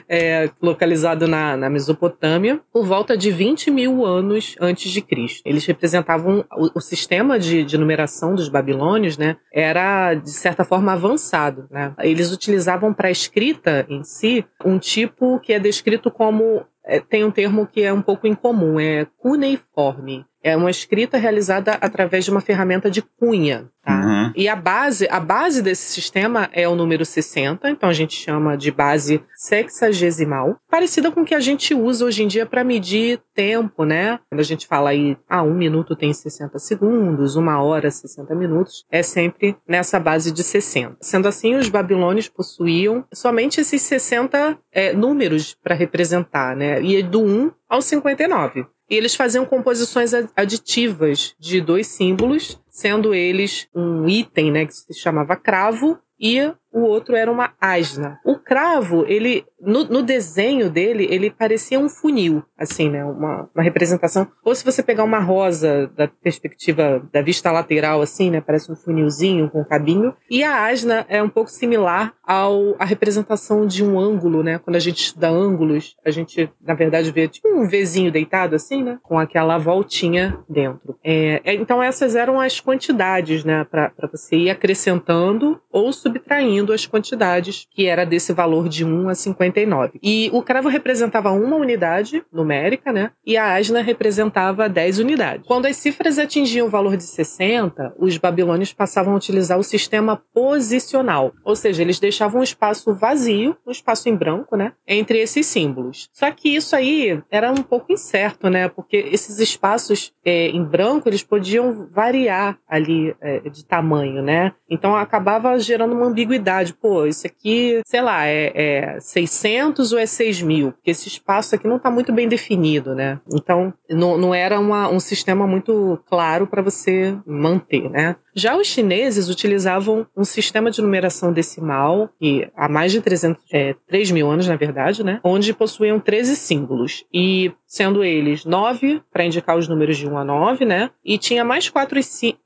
é, localizado na, na, Mesopotâmia, por volta de 20 mil anos antes de Cristo. Eles representavam o, o sistema de, de, numeração dos babilônios, né? Era de certa forma avançado, né? Eles utilizavam para a escrita em si um tipo que é descrito como é, tem um termo que é um pouco incomum, é cuneiforme. É uma escrita realizada através de uma ferramenta de cunha. Tá? Uhum. E a base, a base desse sistema é o número 60, então a gente chama de base sexagesimal, parecida com o que a gente usa hoje em dia para medir tempo, né? Quando a gente fala aí, ah, um minuto tem 60 segundos, uma hora 60 minutos, é sempre nessa base de 60. Sendo assim, os babilônios possuíam somente esses 60 é, números para representar, né? E do 1 ao 59. E eles faziam composições aditivas de dois símbolos, sendo eles um item, né, que se chamava cravo, e o outro era uma asna. O cravo, ele no, no, desenho dele, ele parecia um funil, assim, né? Uma, uma, representação. Ou se você pegar uma rosa da perspectiva da vista lateral, assim, né? Parece um funilzinho com um cabinho. E a asna é um pouco similar ao a representação de um ângulo, né? Quando a gente estuda ângulos, a gente, na verdade, vê tipo um Vzinho deitado, assim, né? Com aquela voltinha dentro. É, é então, essas eram as quantidades, né? Para você ir acrescentando ou subtraindo as quantidades, que era desse valor de 1 a 59. E o cravo representava uma unidade numérica, né? E a asna representava 10 unidades. Quando as cifras atingiam o valor de 60, os babilônios passavam a utilizar o sistema posicional, ou seja, eles deixavam um espaço vazio, um espaço em branco, né? Entre esses símbolos. Só que isso aí era um pouco incerto, né? Porque esses espaços é, em branco, eles podiam variar ali é, de tamanho, né? Então acabava gerando uma ambiguidade pô, isso aqui, sei lá, é, é 600 ou é 6 mil? Porque esse espaço aqui não está muito bem definido, né? Então, não, não era uma, um sistema muito claro para você manter, né? Já os chineses utilizavam um sistema de numeração decimal, que há mais de 300, é, 3 mil anos, na verdade, né? Onde possuíam 13 símbolos. E sendo eles 9 para indicar os números de 1 a 9, né? E tinha mais quatro,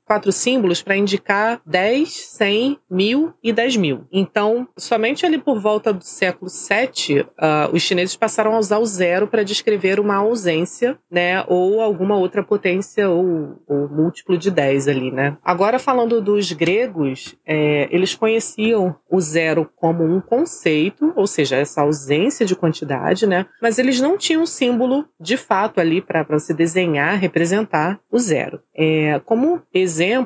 quatro símbolos para indicar 10, 100, 1000 e 10 mil. Então, somente ali por volta do século 7, uh, os chineses passaram a usar o zero para descrever uma ausência, né? Ou alguma outra potência ou, ou múltiplo de 10 ali, né? Agora, falando dos gregos, é, eles conheciam o zero como um conceito, ou seja, essa ausência de quantidade, né? Mas eles não tinham símbolo de fato ali para se desenhar, representar o zero. É, como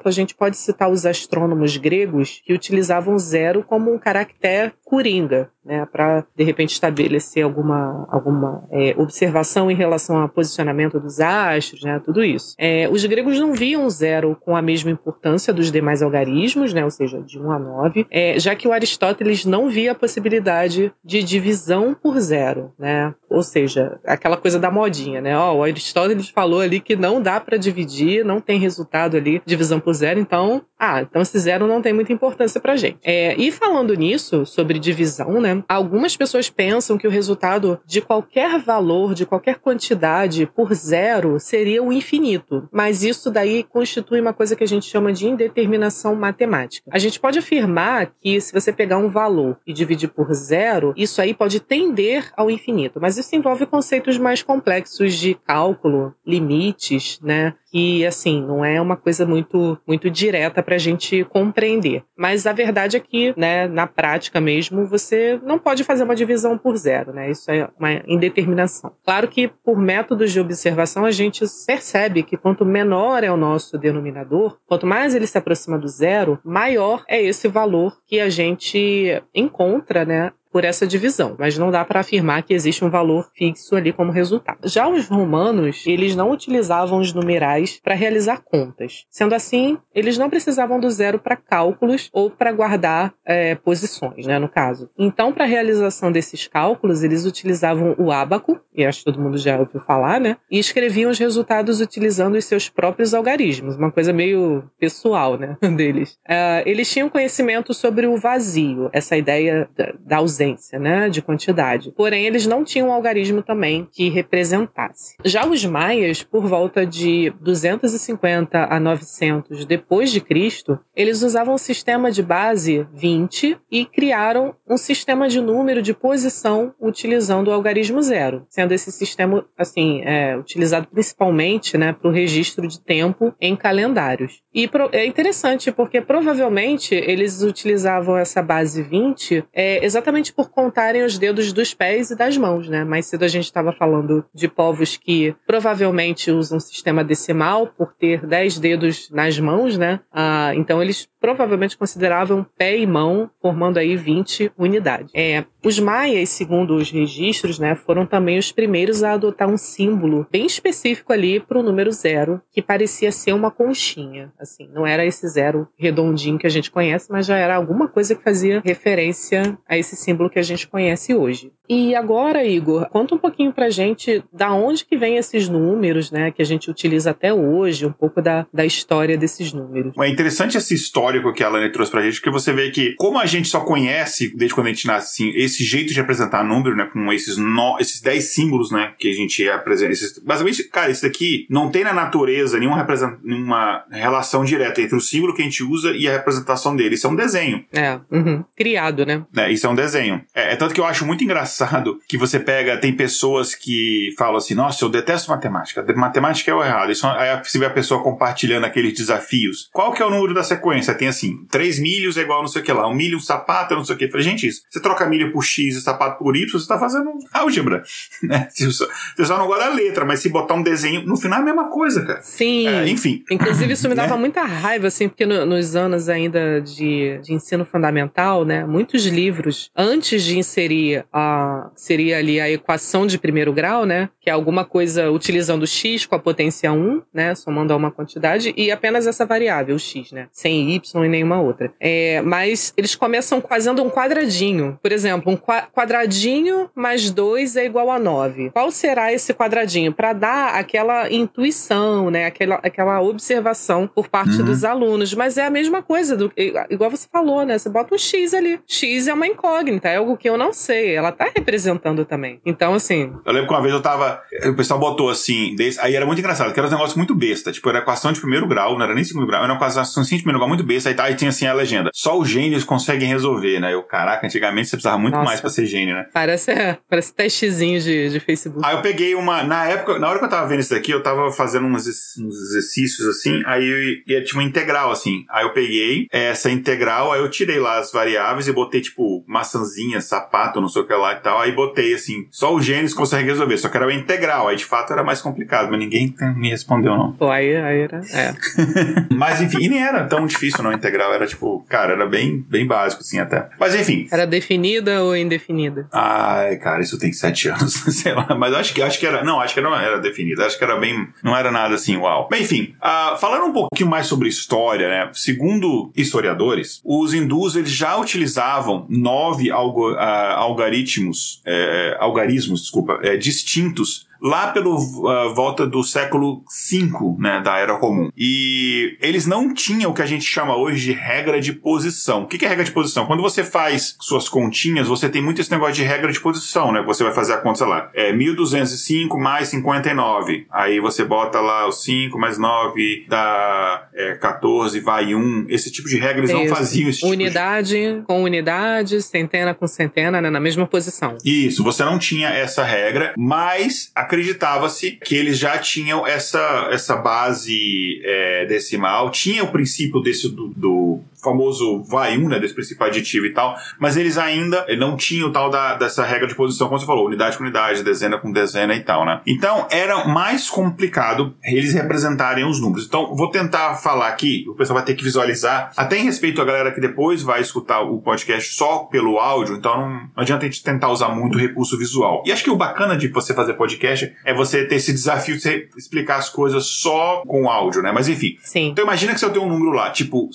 a gente pode citar os astrônomos gregos que utilizavam zero como um caractere coringa, né, para de repente estabelecer alguma, alguma é, observação em relação ao posicionamento dos astros, né, tudo isso. É, os gregos não viam zero com a mesma importância dos demais algarismos, né, ou seja, de 1 a 9, é, já que o Aristóteles não via a possibilidade de divisão por zero, né, ou seja, aquela coisa da modinha, né, ó, o Aristóteles falou ali que não dá para dividir, não tem resultado ali, divisão por zero, então, ah, então esse zero não tem muita importância pra gente. É, e falando nisso, sobre divisão, né? Algumas pessoas pensam que o resultado de qualquer valor, de qualquer quantidade por zero seria o infinito. Mas isso daí constitui uma coisa que a gente chama de indeterminação matemática. A gente pode afirmar que se você pegar um valor e dividir por zero, isso aí pode tender ao infinito. Mas isso envolve conceitos mais complexos de cálculo, limites, né? Que, assim, não é uma coisa muito, muito direta para a gente compreender. Mas a verdade é que, né, na prática mesmo, você não pode fazer uma divisão por zero, né? Isso é uma indeterminação. Claro que, por métodos de observação, a gente percebe que quanto menor é o nosso denominador, quanto mais ele se aproxima do zero, maior é esse valor que a gente encontra, né, por essa divisão, mas não dá para afirmar que existe um valor fixo ali como resultado. Já os romanos, eles não utilizavam os numerais para realizar contas. Sendo assim, eles não precisavam do zero para cálculos ou para guardar é, posições, né, no caso. Então, para a realização desses cálculos, eles utilizavam o ábaco, e acho que todo mundo já ouviu falar, né, e escreviam os resultados utilizando os seus próprios algarismos, uma coisa meio pessoal, né, deles. Uh, eles tinham conhecimento sobre o vazio, essa ideia da, da ausência, né, de quantidade. Porém, eles não tinham um algarismo também que representasse. Já os maias, por volta de 250 a 900 depois de Cristo, eles usavam um sistema de base 20 e criaram um sistema de número de posição utilizando o algarismo zero, sendo esse sistema assim é, utilizado principalmente, né, para o registro de tempo em calendários. E é interessante porque provavelmente eles utilizavam essa base 20 é, exatamente por contarem os dedos dos pés e das mãos, né? Mais cedo a gente estava falando de povos que provavelmente usam sistema decimal por ter 10 dedos nas mãos, né? Ah, então eles provavelmente consideravam pé e mão, formando aí 20 unidades. É, os maias, segundo os registros, né, foram também os primeiros a adotar um símbolo bem específico ali para o número zero, que parecia ser uma conchinha. Assim, não era esse zero redondinho que a gente conhece, mas já era alguma coisa que fazia referência a esse símbolo que a gente conhece hoje. E agora, Igor, conta um pouquinho pra gente da onde que vem esses números, né, que a gente utiliza até hoje, um pouco da, da história desses números. É interessante esse histórico que a Alane trouxe pra gente, porque você vê que, como a gente só conhece, desde quando a gente nasce, assim, esse jeito de apresentar número, né, com esses, no, esses 10 símbolos, né, que a gente apresenta, esses, basicamente, cara, isso daqui não tem na natureza nenhuma, nenhuma relação direta entre o símbolo que a gente usa e a representação dele. Isso é um desenho. É, uhum. criado, né? É, isso é um desenho. É, é tanto que eu acho muito engraçado que você pega, tem pessoas que falam assim, nossa, eu detesto matemática, matemática é o errado. Isso, aí você vê a pessoa compartilhando aqueles desafios. Qual que é o número da sequência? Tem assim, 3 milhos é igual não sei o que lá, um milho, um sapato, não sei o que. Eu falei, gente, isso, você troca milho por X e sapato por Y, você tá fazendo álgebra, né? Você só, você só não gosta da letra, mas se botar um desenho, no final é a mesma coisa, cara. Sim. É, enfim. Inclusive isso me dava né? muita raiva, assim, porque no, nos anos ainda de, de ensino fundamental, né, muitos livros, antes de inserir a seria ali a equação de primeiro grau, né? Que é alguma coisa utilizando x com a potência 1, né? Somando a uma quantidade, e apenas essa variável, x, né? Sem y e nenhuma outra. É, mas eles começam fazendo um quadradinho. Por exemplo, um quadradinho mais 2 é igual a 9. Qual será esse quadradinho? Para dar aquela intuição, né? Aquela, aquela observação por parte uhum. dos alunos. Mas é a mesma coisa, do, igual você falou, né? Você bota um x ali. x é uma incógnita, é algo que eu não sei. Ela tá representando também. Então, assim. Eu lembro que uma vez eu tava. O pessoal botou assim. Desse, aí era muito engraçado, que era um negócio muito besta. Tipo, era equação de primeiro grau, não era nem segundo grau, era uma equação assim, de primeiro grau muito besta. Aí, tá, aí tinha assim a legenda. Só os gênios conseguem resolver, né? Eu, caraca, antigamente você precisava muito Nossa. mais pra ser gênio, né? Parece, é, parece testezinho de, de Facebook. Aí eu peguei uma. Na época, na hora que eu tava vendo isso daqui, eu tava fazendo uns, uns exercícios assim. Aí eu, tinha uma integral, assim. Aí eu peguei essa integral, aí eu tirei lá as variáveis e botei, tipo, sapato, não sei o que lá e tal. Aí botei assim, só os gênios conseguem resolver, só que era integral, aí de fato era mais complicado, mas ninguém me respondeu não. Pô, aí, aí era, é. mas enfim, e nem era tão difícil não integral, era tipo, cara, era bem, bem básico assim até. Mas enfim. Era definida ou indefinida? Ai, cara, isso tem sete anos, sei lá, mas acho que, acho que era, não, acho que não era definida, acho que era bem, não era nada assim, uau. Mas enfim, uh, falando um pouquinho mais sobre história, né, segundo historiadores, os hindus, eles já utilizavam nove algo, uh, algoritmos é, algarismos, desculpa, é, distintos lá pelo uh, volta do século V, né, da Era Comum. E eles não tinham o que a gente chama hoje de regra de posição. O que é regra de posição? Quando você faz suas continhas, você tem muito esse negócio de regra de posição, né? Você vai fazer a conta, sei lá, é 1205 mais 59. Aí você bota lá o 5 mais 9 dá é, 14, vai 1. Esse tipo de regra eles Isso. não faziam esse tipo Unidade de... com unidade, centena com centena, né, na mesma posição. Isso, você não tinha essa regra, mas a acreditava-se que eles já tinham essa, essa base é, decimal, tinha o princípio desse do, do famoso vai um, né, desse princípio aditivo e tal, mas eles ainda não tinham tal da, dessa regra de posição, como você falou, unidade com unidade, dezena com dezena e tal, né? Então, era mais complicado eles representarem os números. Então, vou tentar falar aqui, o pessoal vai ter que visualizar, até em respeito à galera que depois vai escutar o podcast só pelo áudio, então não, não adianta a gente tentar usar muito recurso visual. E acho que o bacana de você fazer podcast é você ter esse desafio de você explicar as coisas só com áudio, né? Mas enfim. Sim. Então imagina que você tem um número lá, tipo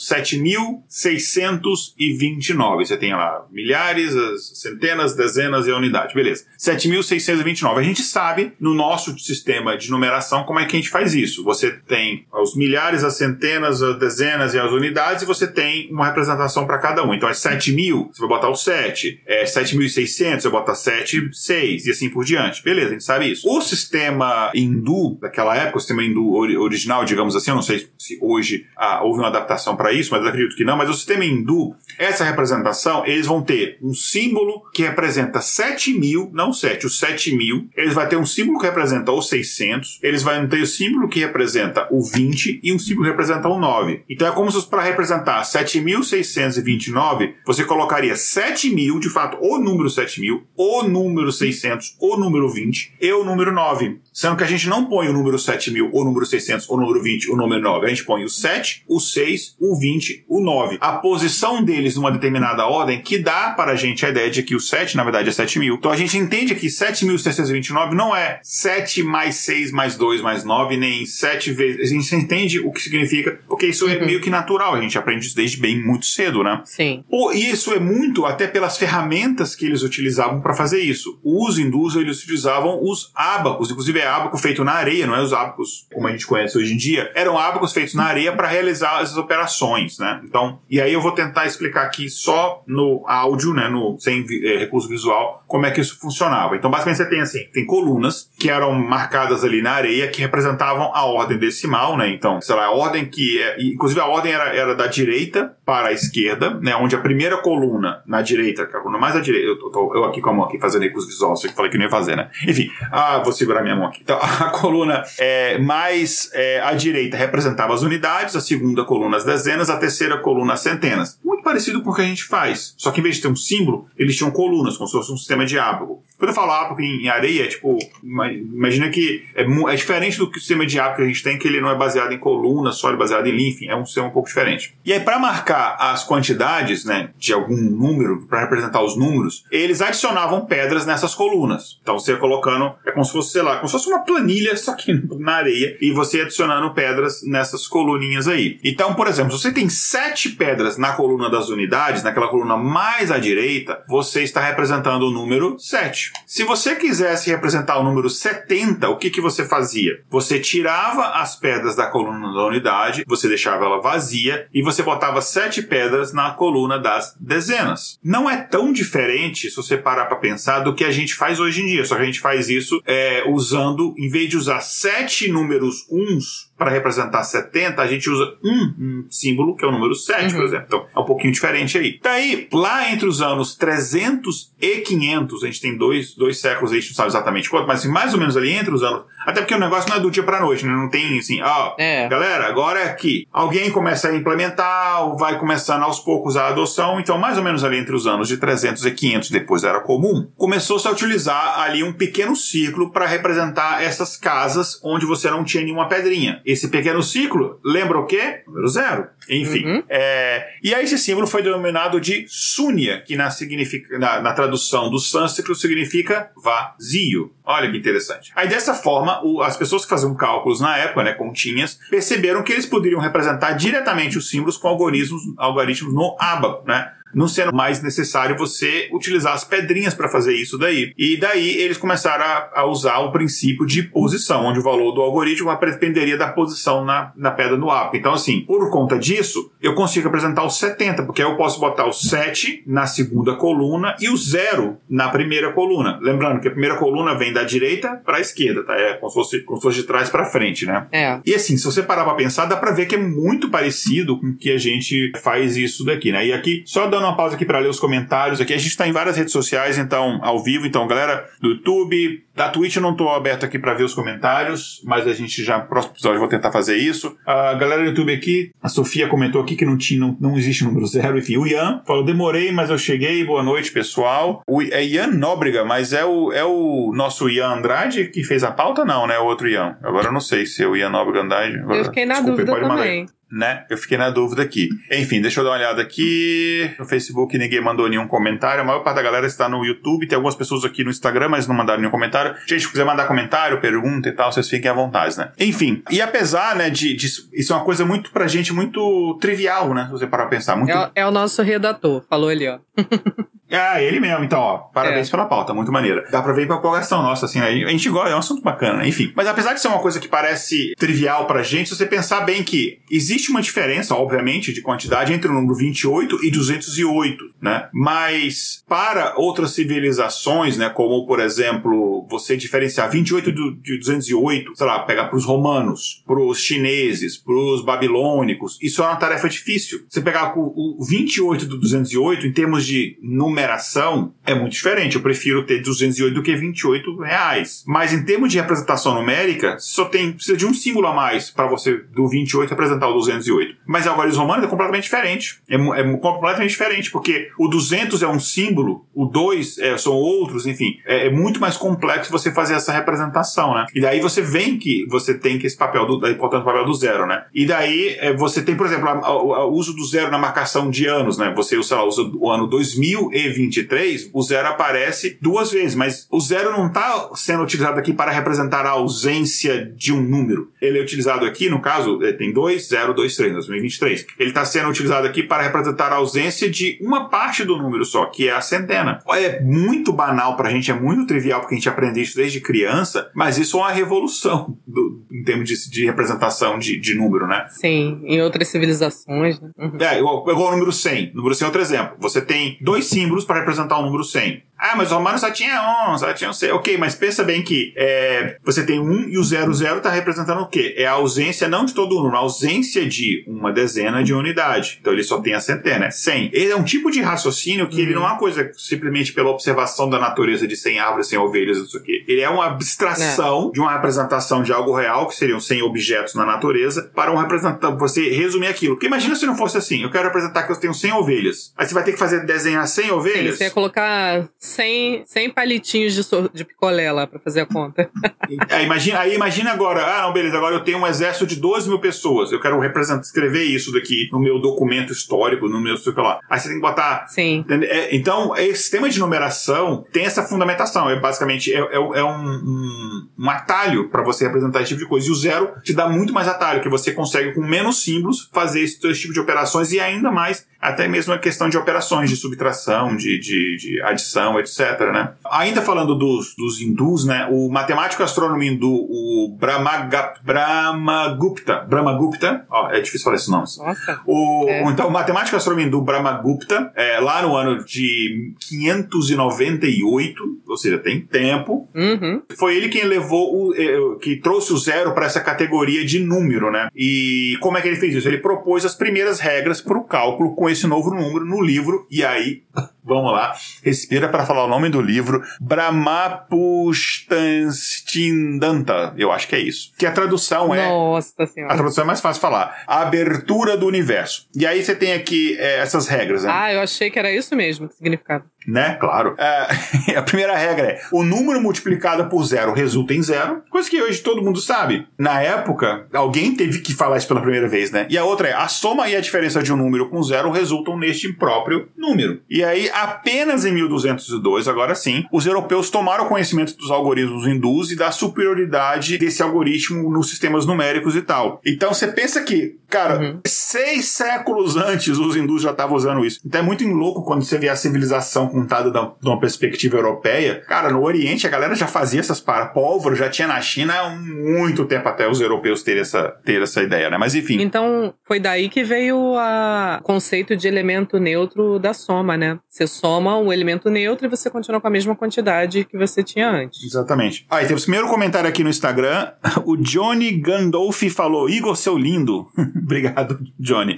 7.629. Você tem lá milhares, as centenas, dezenas e a unidade. Beleza. 7.629. A gente sabe no nosso sistema de numeração como é que a gente faz isso. Você tem os milhares, as centenas, as dezenas e as unidades e você tem uma representação para cada um. Então é 7.000, você vai botar o 7. É 7.600, você bota 7, 6 e assim por diante. Beleza, a gente sabe isso. O sistema hindu daquela época, o sistema hindu original, digamos assim, eu não sei se hoje ah, houve uma adaptação para isso, mas acredito que não. Mas o sistema hindu, essa representação, eles vão ter um símbolo que representa 7 mil, não 7, os 7 mil. Eles vão ter um símbolo que representa o 600. Eles vão ter o símbolo que representa o 20 e um símbolo que representa o 9. Então é como se para representar 7.629, você colocaria 7 mil, de fato, o número 7 mil, o número 600, o número 20 e o número 9. Sendo que a gente não põe o número 7 mil, o número 600, o número 20, o número 9. A gente põe o 7, o 6, o 20, o 9. A posição deles numa determinada ordem que dá para a gente a ideia de que o 7, na verdade, é 7 mil. Então a gente entende que 7.629 não é 7 mais 6 mais 2 mais 9, nem 7 vezes. A gente entende o que significa, porque isso é uhum. meio que natural. A gente aprende isso desde bem muito cedo, né? Sim. E isso é muito até pelas ferramentas que eles utilizavam para fazer isso. Os hindus, eles utilizavam os ábacos, inclusive é ábaco feito na areia, não é os ábacos como a gente conhece hoje em dia, eram ábacos feitos na areia para realizar as operações, né? Então, e aí eu vou tentar explicar aqui só no áudio, né, no sem é, recurso visual, como é que isso funcionava. Então, basicamente você tem assim, tem colunas que eram marcadas ali na areia que representavam a ordem decimal, né? Então, sei lá, a ordem que é, inclusive a ordem era, era da direita para a esquerda, né, onde a primeira coluna na direita, é a coluna mais à direita, eu tô, eu aqui com a mão aqui fazendo recurso visual, sei que falei que não ia fazer, né? Enfim, ah, vou segurar minha mão aqui. Então, a coluna é, mais é, à direita representava as unidades, a segunda coluna as dezenas, a terceira coluna as centenas. Muito parecido com o que a gente faz. Só que em vez de ter um símbolo, eles tinham colunas, como se fosse um sistema de ábaco. Quando eu falo ábaco em, areia, tipo, imagina que é, é, diferente do que o sistema de ábaco que a gente tem, que ele não é baseado em colunas, só é baseado em linha, enfim, é um sistema um pouco diferente. E aí, para marcar as quantidades, né, de algum número, para representar os números, eles adicionavam pedras nessas colunas. Então você ia colocando, é como se fosse, sei lá, como se fosse uma planilha, só que na areia, e você adicionando pedras nessas coluninhas aí. Então, por exemplo, se você tem sete pedras na coluna das unidades, naquela coluna mais à direita, você está representando o número 7. Se você quisesse representar o número 70, o que, que você fazia? Você tirava as pedras da coluna da unidade, você deixava ela vazia e você botava sete pedras na coluna das dezenas. Não é tão diferente, se você parar para pensar, do que a gente faz hoje em dia. Só que a gente faz isso é, usando, em vez de usar sete números uns para representar 70, a gente usa um, um, símbolo, que é o número 7, uhum. por exemplo. Então, é um pouquinho diferente aí. Daí, lá entre os anos 300 e 500, a gente tem dois, dois séculos aí, a gente não sabe exatamente quanto, mas assim, mais ou menos ali entre os anos. Até porque o negócio não é do dia pra noite, né? Não tem assim, ó, é. galera, agora é aqui. Alguém começa a implementar, vai começando aos poucos a adoção, então mais ou menos ali entre os anos de 300 e 500, depois era comum, começou-se a utilizar ali um pequeno ciclo para representar essas casas onde você não tinha nenhuma pedrinha. Esse pequeno ciclo lembra o quê? Número zero. Enfim. Uhum. É, e aí esse símbolo foi denominado de Sunya, que na, significa, na, na tradução do sânscrito significa vazio. Olha que interessante. Aí dessa forma, o, as pessoas que faziam cálculos na época, né, continhas, perceberam que eles poderiam representar diretamente os símbolos com algoritmos, algoritmos no ábaco, né? Não sendo mais necessário você utilizar as pedrinhas para fazer isso daí. E daí eles começaram a, a, usar o princípio de posição, onde o valor do algoritmo dependeria da posição na, na pedra no app. Então, assim, por conta disso, eu consigo apresentar o 70, porque aí eu posso botar o 7 na segunda coluna e o 0 na primeira coluna. Lembrando que a primeira coluna vem da direita para a esquerda, tá? É como se fosse, como se fosse de trás para frente, né? É. E assim, se você parar para pensar, dá para ver que é muito parecido com que a gente faz isso daqui, né? E aqui, só dando dando uma pausa aqui para ler os comentários aqui. A gente tá em várias redes sociais, então, ao vivo. Então, galera do YouTube, da Twitch eu não tô aberto aqui para ver os comentários, mas a gente já, no próximo episódio, vou tentar fazer isso. A galera do YouTube aqui, a Sofia comentou aqui que não tinha, não, não existe número zero. Enfim, o Ian falou, demorei, mas eu cheguei. Boa noite, pessoal. O, é Ian Nóbrega, mas é o, é o nosso Ian Andrade que fez a pauta? Não, né? O outro Ian. Agora eu não sei se é o Ian Nóbrega Andrade. Agora, eu fiquei na desculpa, dúvida também né? Eu fiquei na dúvida aqui. Enfim, deixa eu dar uma olhada aqui. No Facebook ninguém mandou nenhum comentário. A maior parte da galera está no YouTube. Tem algumas pessoas aqui no Instagram, mas não mandaram nenhum comentário. Gente, se quiser mandar comentário, pergunta e tal, vocês fiquem à vontade, né? Enfim, e apesar, né, de, de isso é uma coisa muito pra gente muito trivial, né? Se você parar pra pensar. Muito... É, é o nosso redator, falou ali, ó. Ah, ele mesmo, então, ó. Parabéns é. pela pauta, muito maneira. Dá pra ver com a empolgação nossa, assim, né? A gente gosta, é um assunto bacana, né? Enfim. Mas apesar de ser uma coisa que parece trivial pra gente, se você pensar bem que existe uma diferença, obviamente, de quantidade entre o número 28 e 208, né? Mas para outras civilizações, né, como por exemplo, você diferenciar 28 de 208, sei lá, pegar pros romanos, pros chineses, pros babilônicos, isso é uma tarefa difícil. Você pegar o 28 do 208 em termos de número numeração é muito diferente. Eu prefiro ter 208 do que 28 reais. Mas em termos de representação numérica, só tem precisa de um símbolo a mais para você do 28 representar o 208. Mas a algarismo romano é completamente diferente. É, é, completamente diferente, porque o 200 é um símbolo, o 2 é, são outros, enfim. É, é, muito mais complexo você fazer essa representação, né? E daí você vem que você tem que esse papel, do, da importância do papel do zero, né? E daí é, você tem, por exemplo, o uso do zero na marcação de anos, né? Você, lá, usa o ano 2000 e 23, o zero aparece duas vezes, mas o zero não está sendo utilizado aqui para representar a ausência de um número. Ele é utilizado aqui, no caso, é, tem 2, 0, 2, 3, 2023. Ele está sendo utilizado aqui para representar a ausência de uma parte do número só, que é a centena. É muito banal para a gente, é muito trivial porque a gente aprende isso desde criança, mas isso é uma revolução do, em termos de, de representação de, de, número, né? Sim, em outras civilizações. Né? Uhum. É, igual, igual o número 100. O número 100 é outro exemplo. Você tem dois símbolos símbolos para representar o número 100. Ah, mas o romano só tinha 11, só tinha 100. Ok, mas pensa bem que é, você tem 1 e o 00 está representando o quê? É a ausência não de todo o número, a ausência de uma dezena de unidade. Então ele só tem a centena, é 100. Ele é um tipo de raciocínio que uhum. ele não é uma coisa simplesmente pela observação da natureza de 100 árvores, 100 ovelhas, isso aqui. Ele é uma abstração é. de uma representação de algo real, que seriam 100 objetos na natureza, para um representante, você resumir aquilo. Porque imagina se não fosse assim, eu quero representar que eu tenho 100 ovelhas. Aí você vai ter que fazer desenhar 100 ovelhas. Sim, você ia colocar 100, 100 palitinhos de, so, de picolé lá pra fazer a conta. é, imagina, aí imagina agora, ah, não, beleza, agora eu tenho um exército de 12 mil pessoas, eu quero representar, escrever isso daqui no meu documento histórico, no meu sei lá. Aí você tem que botar. Sim. É, então, esse sistema de numeração tem essa fundamentação. É basicamente é, é, é um, um, um, atalho para você representar esse tipo de coisa. E o zero te dá muito mais atalho, que você consegue com menos símbolos fazer esse, esse tipo de operações e ainda mais até mesmo a questão de operações de subtração, de, de, de adição, etc. Né? Ainda falando dos, dos hindus, né, o matemático astrônomo hindu, o Brahmagupta, Brahmagupta, Brahmagupta ó, é difícil falar esse nome. Nossa. O, é. Então, o matemático astrônomo hindu Brahmagupta, é, lá no ano de 598, ou seja, tem tempo, uhum. foi ele quem levou, o, é, que trouxe o zero para essa categoria de número, né? E como é que ele fez isso? Ele propôs as primeiras regras para o cálculo com esse novo número no livro, e aí Vamos lá. Respira para falar o nome do livro. Brahmapustanstindanta. Eu acho que é isso. Que a tradução é. Nossa senhora. A tradução é mais fácil de falar. A abertura do universo. E aí você tem aqui é, essas regras, né? Ah, eu achei que era isso mesmo que significava. Né? Claro. É, a primeira regra é: o número multiplicado por zero resulta em zero. Coisa que hoje todo mundo sabe. Na época, alguém teve que falar isso pela primeira vez, né? E a outra é: a soma e a diferença de um número com zero resultam neste próprio número. E aí, apenas em 1202, agora sim, os europeus tomaram conhecimento dos algoritmos hindus e da superioridade desse algoritmo nos sistemas numéricos e tal. Então você pensa que, cara, uhum. seis séculos antes os hindus já estavam usando isso. Então é muito louco quando você vê a civilização contada de uma perspectiva europeia. Cara, no Oriente a galera já fazia essas para pólvora, já tinha na China há muito tempo até os europeus terem essa, ter essa ideia, né? Mas enfim. Então foi daí que veio o conceito de elemento neutro da soma, né? Você soma um elemento neutro e você continua com a mesma quantidade que você tinha antes. Exatamente. Aí ah, temos o primeiro comentário aqui no Instagram. O Johnny Gandolfi falou: Igor, seu lindo. Obrigado, Johnny.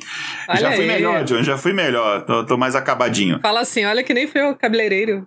Olha já fui aí. melhor, Johnny, já fui melhor. Tô, tô mais acabadinho. Fala assim, olha que nem foi o cabeleireiro.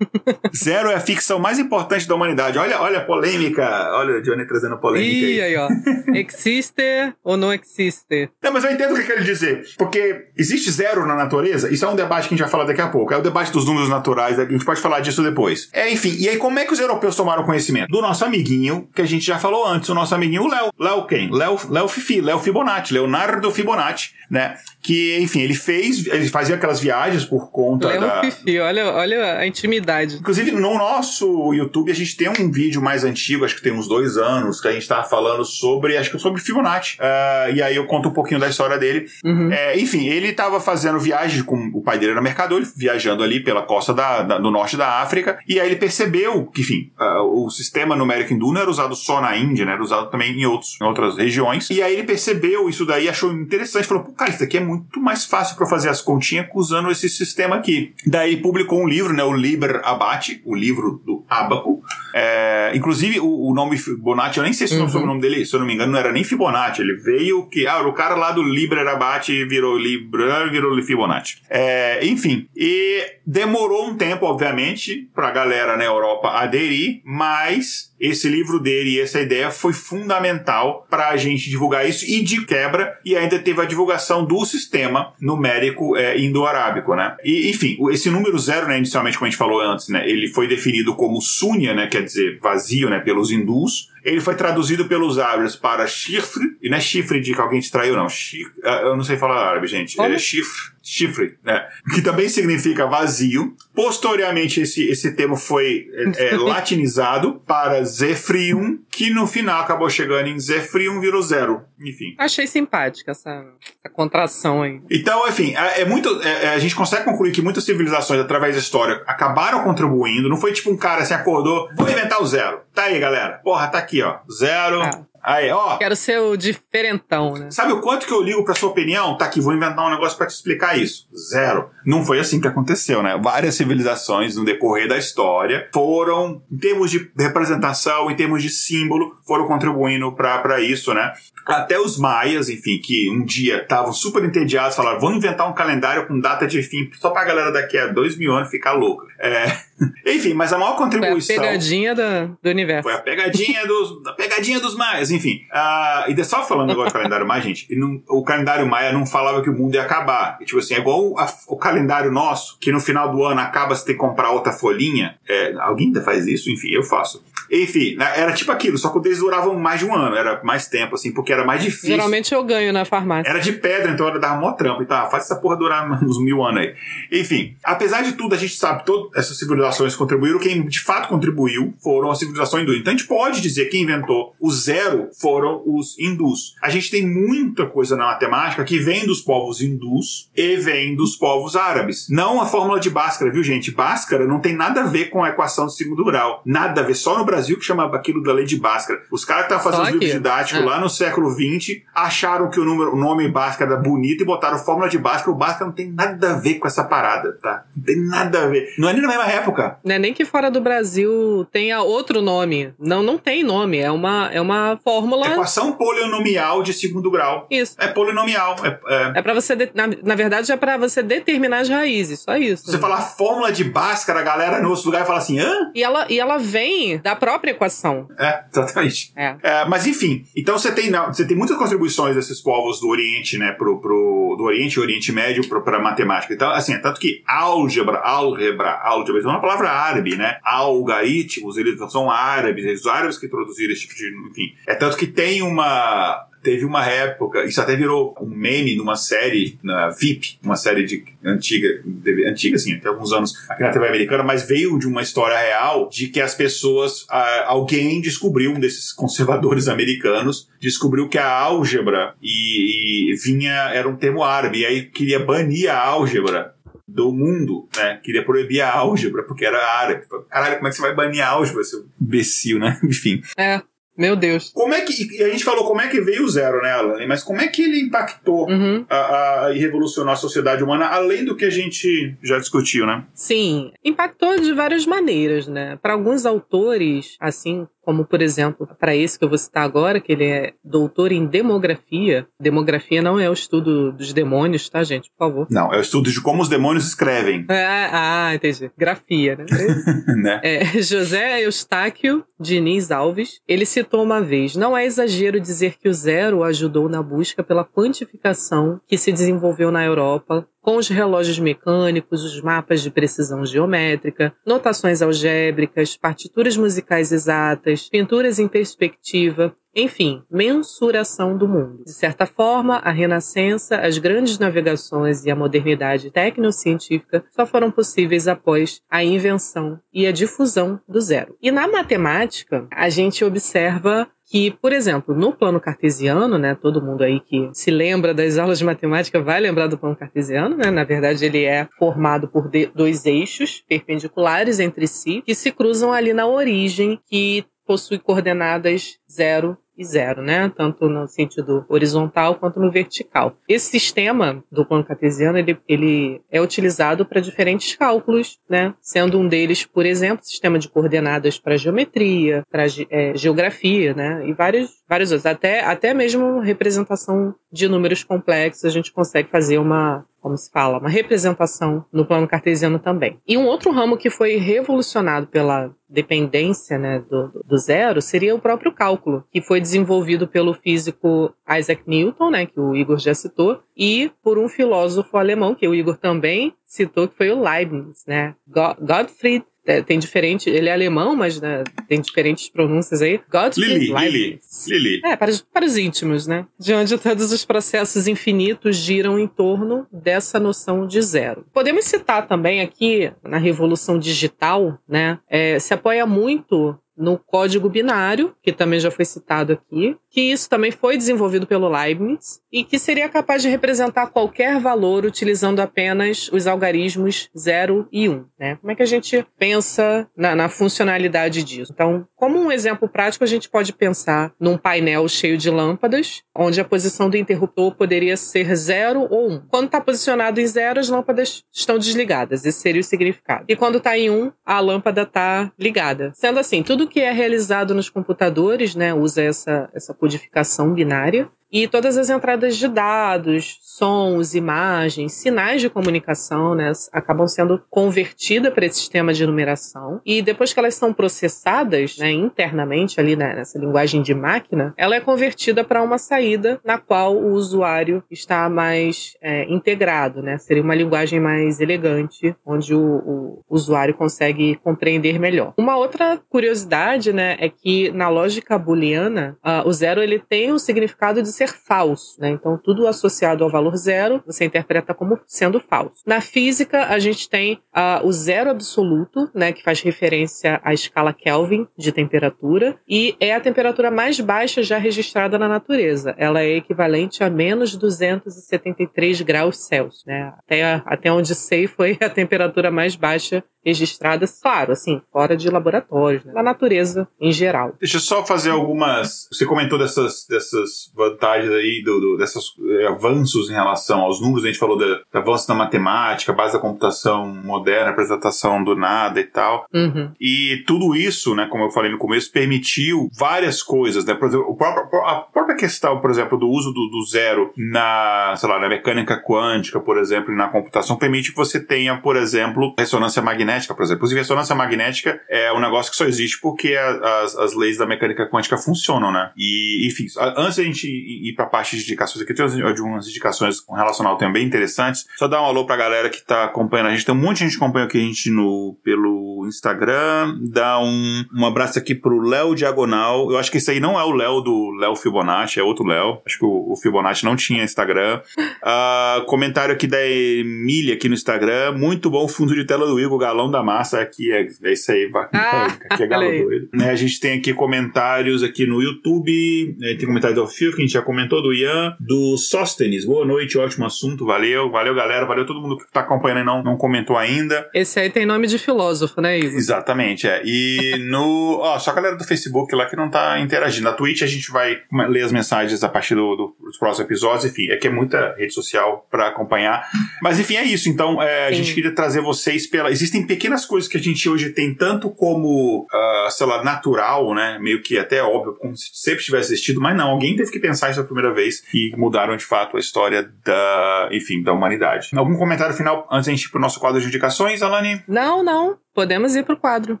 Zero é a ficção mais importante da humanidade. Olha, olha a polêmica. Olha o Johnny trazendo polêmica Ih, aí. aí, ó. Existe ou não existe? Não, mas eu entendo o que quer dizer. Porque existe zero na natureza? Isso é um debate que a gente vai falar daqui a pouco. É o debate dos números naturais, a gente pode falar disso depois. É, enfim, e aí como é que os europeus tomaram conhecimento? Do nosso amiguinho, que a gente já falou antes, o nosso amiguinho Léo. Léo quem? Léo, Léo Fifi, Léo Fibonacci, Leonardo Fibonacci, né? Que, enfim, ele fez, ele fazia aquelas viagens por conta Léo da... Fifi, olha, olha a intimidade. Inclusive, no nosso YouTube, a gente tem um vídeo mais antigo, acho que tem uns dois anos, que a gente tava falando sobre, acho que sobre Fibonacci. Ah, e aí eu conto um pouquinho da história dele. Uhum. É, enfim, ele tava fazendo viagem com o pai dele era mercador, ele viajando ali pela costa da, da- do norte da África, e aí ele percebeu que, enfim, ah, o sistema numérico hindu não era usado só na Índia, né? Era usado também em, outros, em outras regiões. E aí ele percebeu isso daí, achou interessante, falou, pô, cara, isso daqui é muito mais fácil para fazer as continhas usando esse sistema aqui. Daí ele publicou um livro, né? O Liber Abate, o livro do Abaco. É, inclusive, o, o nome Fibonacci, eu nem sei se Uhum. o sobrenome dele, se eu não me engano, não era nem Fibonacci. Ele veio que. Ah, o cara lá do Liber Abate virou Libra, virou Fibonacci. É, enfim, e demorou um tempo, obviamente, pra galera na Europa aderir, mas esse livro dele e essa ideia foi fundamental para a gente divulgar isso e de quebra e ainda teve a divulgação do sistema numérico é, indo-arábico, né? E enfim, esse número zero, né, inicialmente como a gente falou antes, né, ele foi definido como sunya, né, quer dizer vazio, né, pelos hindus. Ele foi traduzido pelos árabes para chifre, e não é chifre de que alguém te traiu, não. Chif- ah, eu não sei falar árabe, gente. Como? É chifre, chifre, né? Que também significa vazio. Posteriormente, esse, esse termo foi é, é, latinizado para Zefrium, que no final acabou chegando em Zefrium, virou zero. Enfim. Achei simpática essa, essa contração aí. Então, enfim, é, é muito. é, é, a gente consegue concluir que muitas civilizações, através da história, acabaram contribuindo. Não foi tipo um cara assim, acordou, vou inventar o zero. Tá aí, galera. Porra, tá aqui, ó. Zero. Ah. Aí, ó. Quero ser o diferentão, né? Sabe o quanto que eu ligo pra sua opinião? Tá aqui, vou inventar um negócio pra te explicar isso. Zero. Não foi assim que aconteceu, né? Várias civilizações no decorrer da história foram, em termos de representação, em termos de símbolo, foram contribuindo pra isso, né? Até os maias, enfim, que um dia estavam super entediados, falaram, vamos inventar um calendário com data de fim, só pra galera daqui a dois mil anos ficar louca. É... Enfim, mas a maior Foi a contribuição... pegadinha da- do universo. Foi a pegadinha dos, a pegadinha dos maias, enfim. Ah, e só falando agora do calendário maia, gente, não- o calendário maia não falava que o mundo ia acabar. E, tipo assim, é igual a- o calendário nosso, que no final do ano acaba você ter que comprar outra folhinha. É, alguém ainda faz isso? Enfim, eu faço. Enfim, né, era tipo aquilo, só que eles duravam mais de um ano, era mais tempo, assim, porque era mais difícil. Geralmente eu ganho na farmácia. Era de pedra, então era dava mó trampo. Então, ah, faz essa porra durar uns mil anos aí. Enfim, apesar de tudo, a gente sabe que todas essas civilizações contribuíram. Quem de fato contribuiu foram as civilizações hindus. Então a gente pode dizer que quem inventou o zero foram os hindus. A gente tem muita coisa na matemática que vem dos povos hindus e vem dos povos árabes. Não a fórmula de Bhaskara, viu, gente? Bhaskara não tem nada a ver com a equação de segundo grau. Nada a ver. Só no Brasil que chama aquilo da lei de Bhaskara. Os caras que estavam fazendo os livros didáticos É. lá no século XX acharam que o, número, o nome Bhaskara era bonito e botaram fórmula de Bhaskara. O Bhaskara não tem nada a ver com essa parada, tá? Não tem nada a ver. Não é nem na mesma época. Não é nem que fora do Brasil tenha outro nome. Não, não tem nome. É uma, é uma fórmula. Equação polinomial de segundo grau. Isso. É polinomial. É, é- É para você. de- Na, na verdade, é pra você determinar as raízes. Só isso. Você falar fórmula de Bhaskara, a galera no outro lugar fala assim, hã? E ela, e ela vem da própria equação. É, exatamente. É. É, mas enfim, então você tem, você tem muitas contribuições desses povos do Oriente, né, pro, pro, do Oriente e Oriente Médio para matemática. Então, assim, é tanto que álgebra, álgebra, álgebra, isso é uma palavra árabe, né? Algaritmos, eles são árabes, eles, os árabes que introduziram esse tipo de, enfim. É tanto que tem uma Teve uma época, isso até virou um meme numa série, na VIP, uma série de antiga, TV antiga assim, até alguns anos aqui na TV americana, mas veio de uma história real de que as pessoas, alguém descobriu, um desses conservadores americanos, descobriu que a álgebra e, e vinha, era um termo árabe, e aí queria banir a álgebra do mundo, né? Queria proibir a álgebra, porque era árabe. Caralho, como é que você vai banir a álgebra, seu imbecil, né? Enfim. É. Meu Deus. Como é que. A gente falou como é que veio o zero, né, Alan? Mas como é que ele impactou Uhum. a, a- e revolucionou a sociedade humana, além do que a gente já discutiu, né? Sim, impactou de várias maneiras, né? Para alguns autores, assim, como por exemplo, para esse que eu vou citar agora, que ele é doutor em demografia. Demografia não é o estudo dos demônios, tá, gente? Por favor. Não, é o estudo de como os demônios escrevem. Ah, ah entendi. Grafia, né? né? É, José Eustáquio Diniz Alves, ele citou uma vez: não é exagero dizer que o zero ajudou na busca pela quantificação que se desenvolveu na Europa com os relógios mecânicos, os mapas de precisão geométrica, notações algébricas, partituras musicais exatas, pinturas em perspectiva, enfim, mensuração do mundo. De certa forma, a Renascença, as grandes navegações e a modernidade tecnocientífica só foram possíveis após a invenção e a difusão do zero. E na matemática, a gente observa que, por exemplo, no plano cartesiano, né, todo mundo aí que se lembra das aulas de matemática vai lembrar do plano cartesiano, né? Na verdade, ele é formado por dois eixos perpendiculares entre si que se cruzam ali na origem, que possui coordenadas zero e zero, né? Tanto no sentido horizontal quanto no vertical. Esse sistema do plano cartesiano ele, ele é utilizado para diferentes cálculos, né? Sendo um deles, por exemplo, sistema de coordenadas para geometria, para é, geografia, né? E vários, vários outros. Até, até mesmo representação de números complexos a gente consegue fazer uma como se fala, uma representação no plano cartesiano também. E um outro ramo que foi revolucionado pela dependência né, do, do, zero seria o próprio cálculo, que foi desenvolvido pelo físico Isaac Newton, né, que o Igor já citou, e por um filósofo alemão, que o Igor também citou, que foi o Leibniz, né, Gottfried tem diferente, ele é alemão, mas né, tem diferentes pronúncias aí. Gottfried Lili. Lili, Lili. É, para os, para os íntimos, né? De onde todos os processos infinitos giram em torno dessa noção de zero. Podemos citar também aqui, na Revolução Digital, né? É, se apoia muito no código binário, que também já foi citado aqui, que isso também foi desenvolvido pelo Leibniz e que seria capaz de representar qualquer valor utilizando apenas os algarismos 0 e 1. Um, né? Como é que a gente pensa na, na, funcionalidade disso? Então, como um exemplo prático, a gente pode pensar num painel cheio de lâmpadas, onde a posição do interruptor poderia ser 0 ou 1. Um. Quando está posicionado em 0, as lâmpadas estão desligadas. Esse seria o significado. E quando está em 1, um, a lâmpada está ligada. Sendo assim, tudo que é realizado nos computadores né, usa essa, essa codificação binária e todas as entradas de dados, sons, imagens, sinais de comunicação, né, acabam sendo convertidas para esse sistema de numeração. E depois que elas são processadas né, internamente ali né, nessa linguagem de máquina, ela é convertida para uma saída na qual o usuário está mais é, integrado, né? Seria uma linguagem mais elegante, onde o, o usuário consegue compreender melhor. Uma outra curiosidade, né, é que na lógica booleana, uh, o zero ele tem o significado de ser falso, né? Então, tudo associado ao valor zero, você interpreta como sendo falso. Na física, a gente tem uh, o zero absoluto, né? Que faz referência à escala Kelvin de temperatura, e é a temperatura mais baixa já registrada na natureza. Ela é equivalente a menos 273 graus Celsius, né? Até, até onde sei foi a temperatura mais baixa registradas, claro, assim, fora de laboratórios, né? na natureza em geral. Deixa eu só fazer algumas. Você comentou dessas, dessas vantagens aí, do, do desses eh, avanços em relação aos números, a gente falou do, avanço da matemática, base da computação moderna, apresentação do nada e tal. Uhum. E tudo isso, né, como eu falei no começo, permitiu várias coisas, né? Por exemplo, a própria questão, por exemplo, do uso do, do zero na, sei lá, na mecânica quântica, por exemplo, e na computação, permite que você tenha, por exemplo, ressonância magnética por exemplo. Inclusive, a ressonância magnética é um negócio que só existe porque a, as, as leis da mecânica quântica funcionam, né? E, enfim, antes da gente ir para a parte de indicações aqui, tem umas indicações com relação ao tema bem interessantes. Só dar um alô pra galera que tá acompanhando a gente. Tem um monte de gente que acompanha aqui a gente no, pelo Instagram. Dá um, um abraço aqui pro Léo Diagonal. Eu acho que esse aí não é o Léo do Léo Fibonacci, é outro Léo. Acho que o, o Fibonacci não tinha Instagram. Uh, comentário aqui da Emília aqui no Instagram. Muito bom fundo de tela do Igor Galão Galão da Massa aqui é, é isso aí, ah, aqui é galo doido. Né, a gente tem aqui comentários aqui no YouTube, né, tem comentário do Fio que a gente já já comentou, do Ian, do Sóstenes. Boa noite, ótimo assunto, valeu, valeu galera, valeu todo mundo que tá acompanhando e não, não comentou ainda. Esse aí tem nome de filósofo, né, Igor? Exatamente, é. E no. Ó, só a galera do Facebook lá que não tá interagindo. Na Twitch a gente vai ler as mensagens a partir do, do, dos próximos episódios, enfim, é que é muita rede social para acompanhar. Mas enfim, é isso. Então, é, a gente queria trazer vocês pela. Existem pequenas coisas que a gente hoje tem tanto como, uh, sei lá, natural, né? Meio que até óbvio, como se sempre tivesse existido, mas não, alguém teve que pensar isso a primeira vez e mudaram de fato a história da, enfim, da humanidade. Algum comentário final antes da gente ir pro nosso quadro de indicações, Alane? Não, não. Podemos ir pro quadro.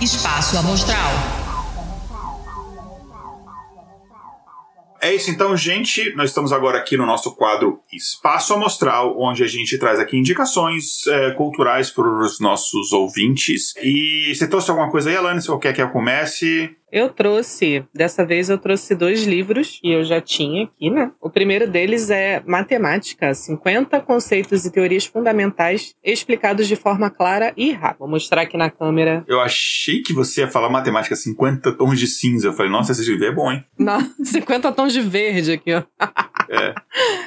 Espaço Amostral. É isso então, gente. Nós estamos agora aqui no nosso quadro Espaço Amostral, onde a gente traz aqui indicações é, culturais para os nossos ouvintes. E você trouxe alguma coisa aí, Alane? Se quer que eu comece? Eu trouxe, dessa vez eu trouxe dois livros que eu já tinha aqui, né? O primeiro deles é Matemática, 50 conceitos e teorias fundamentais explicados de forma clara e rápida. Vou mostrar aqui na câmera. Eu achei que você ia falar Matemática 50 tons de cinza. Eu falei, nossa, esse livro é bom, hein? Não, 50 tons de verde aqui, ó. É.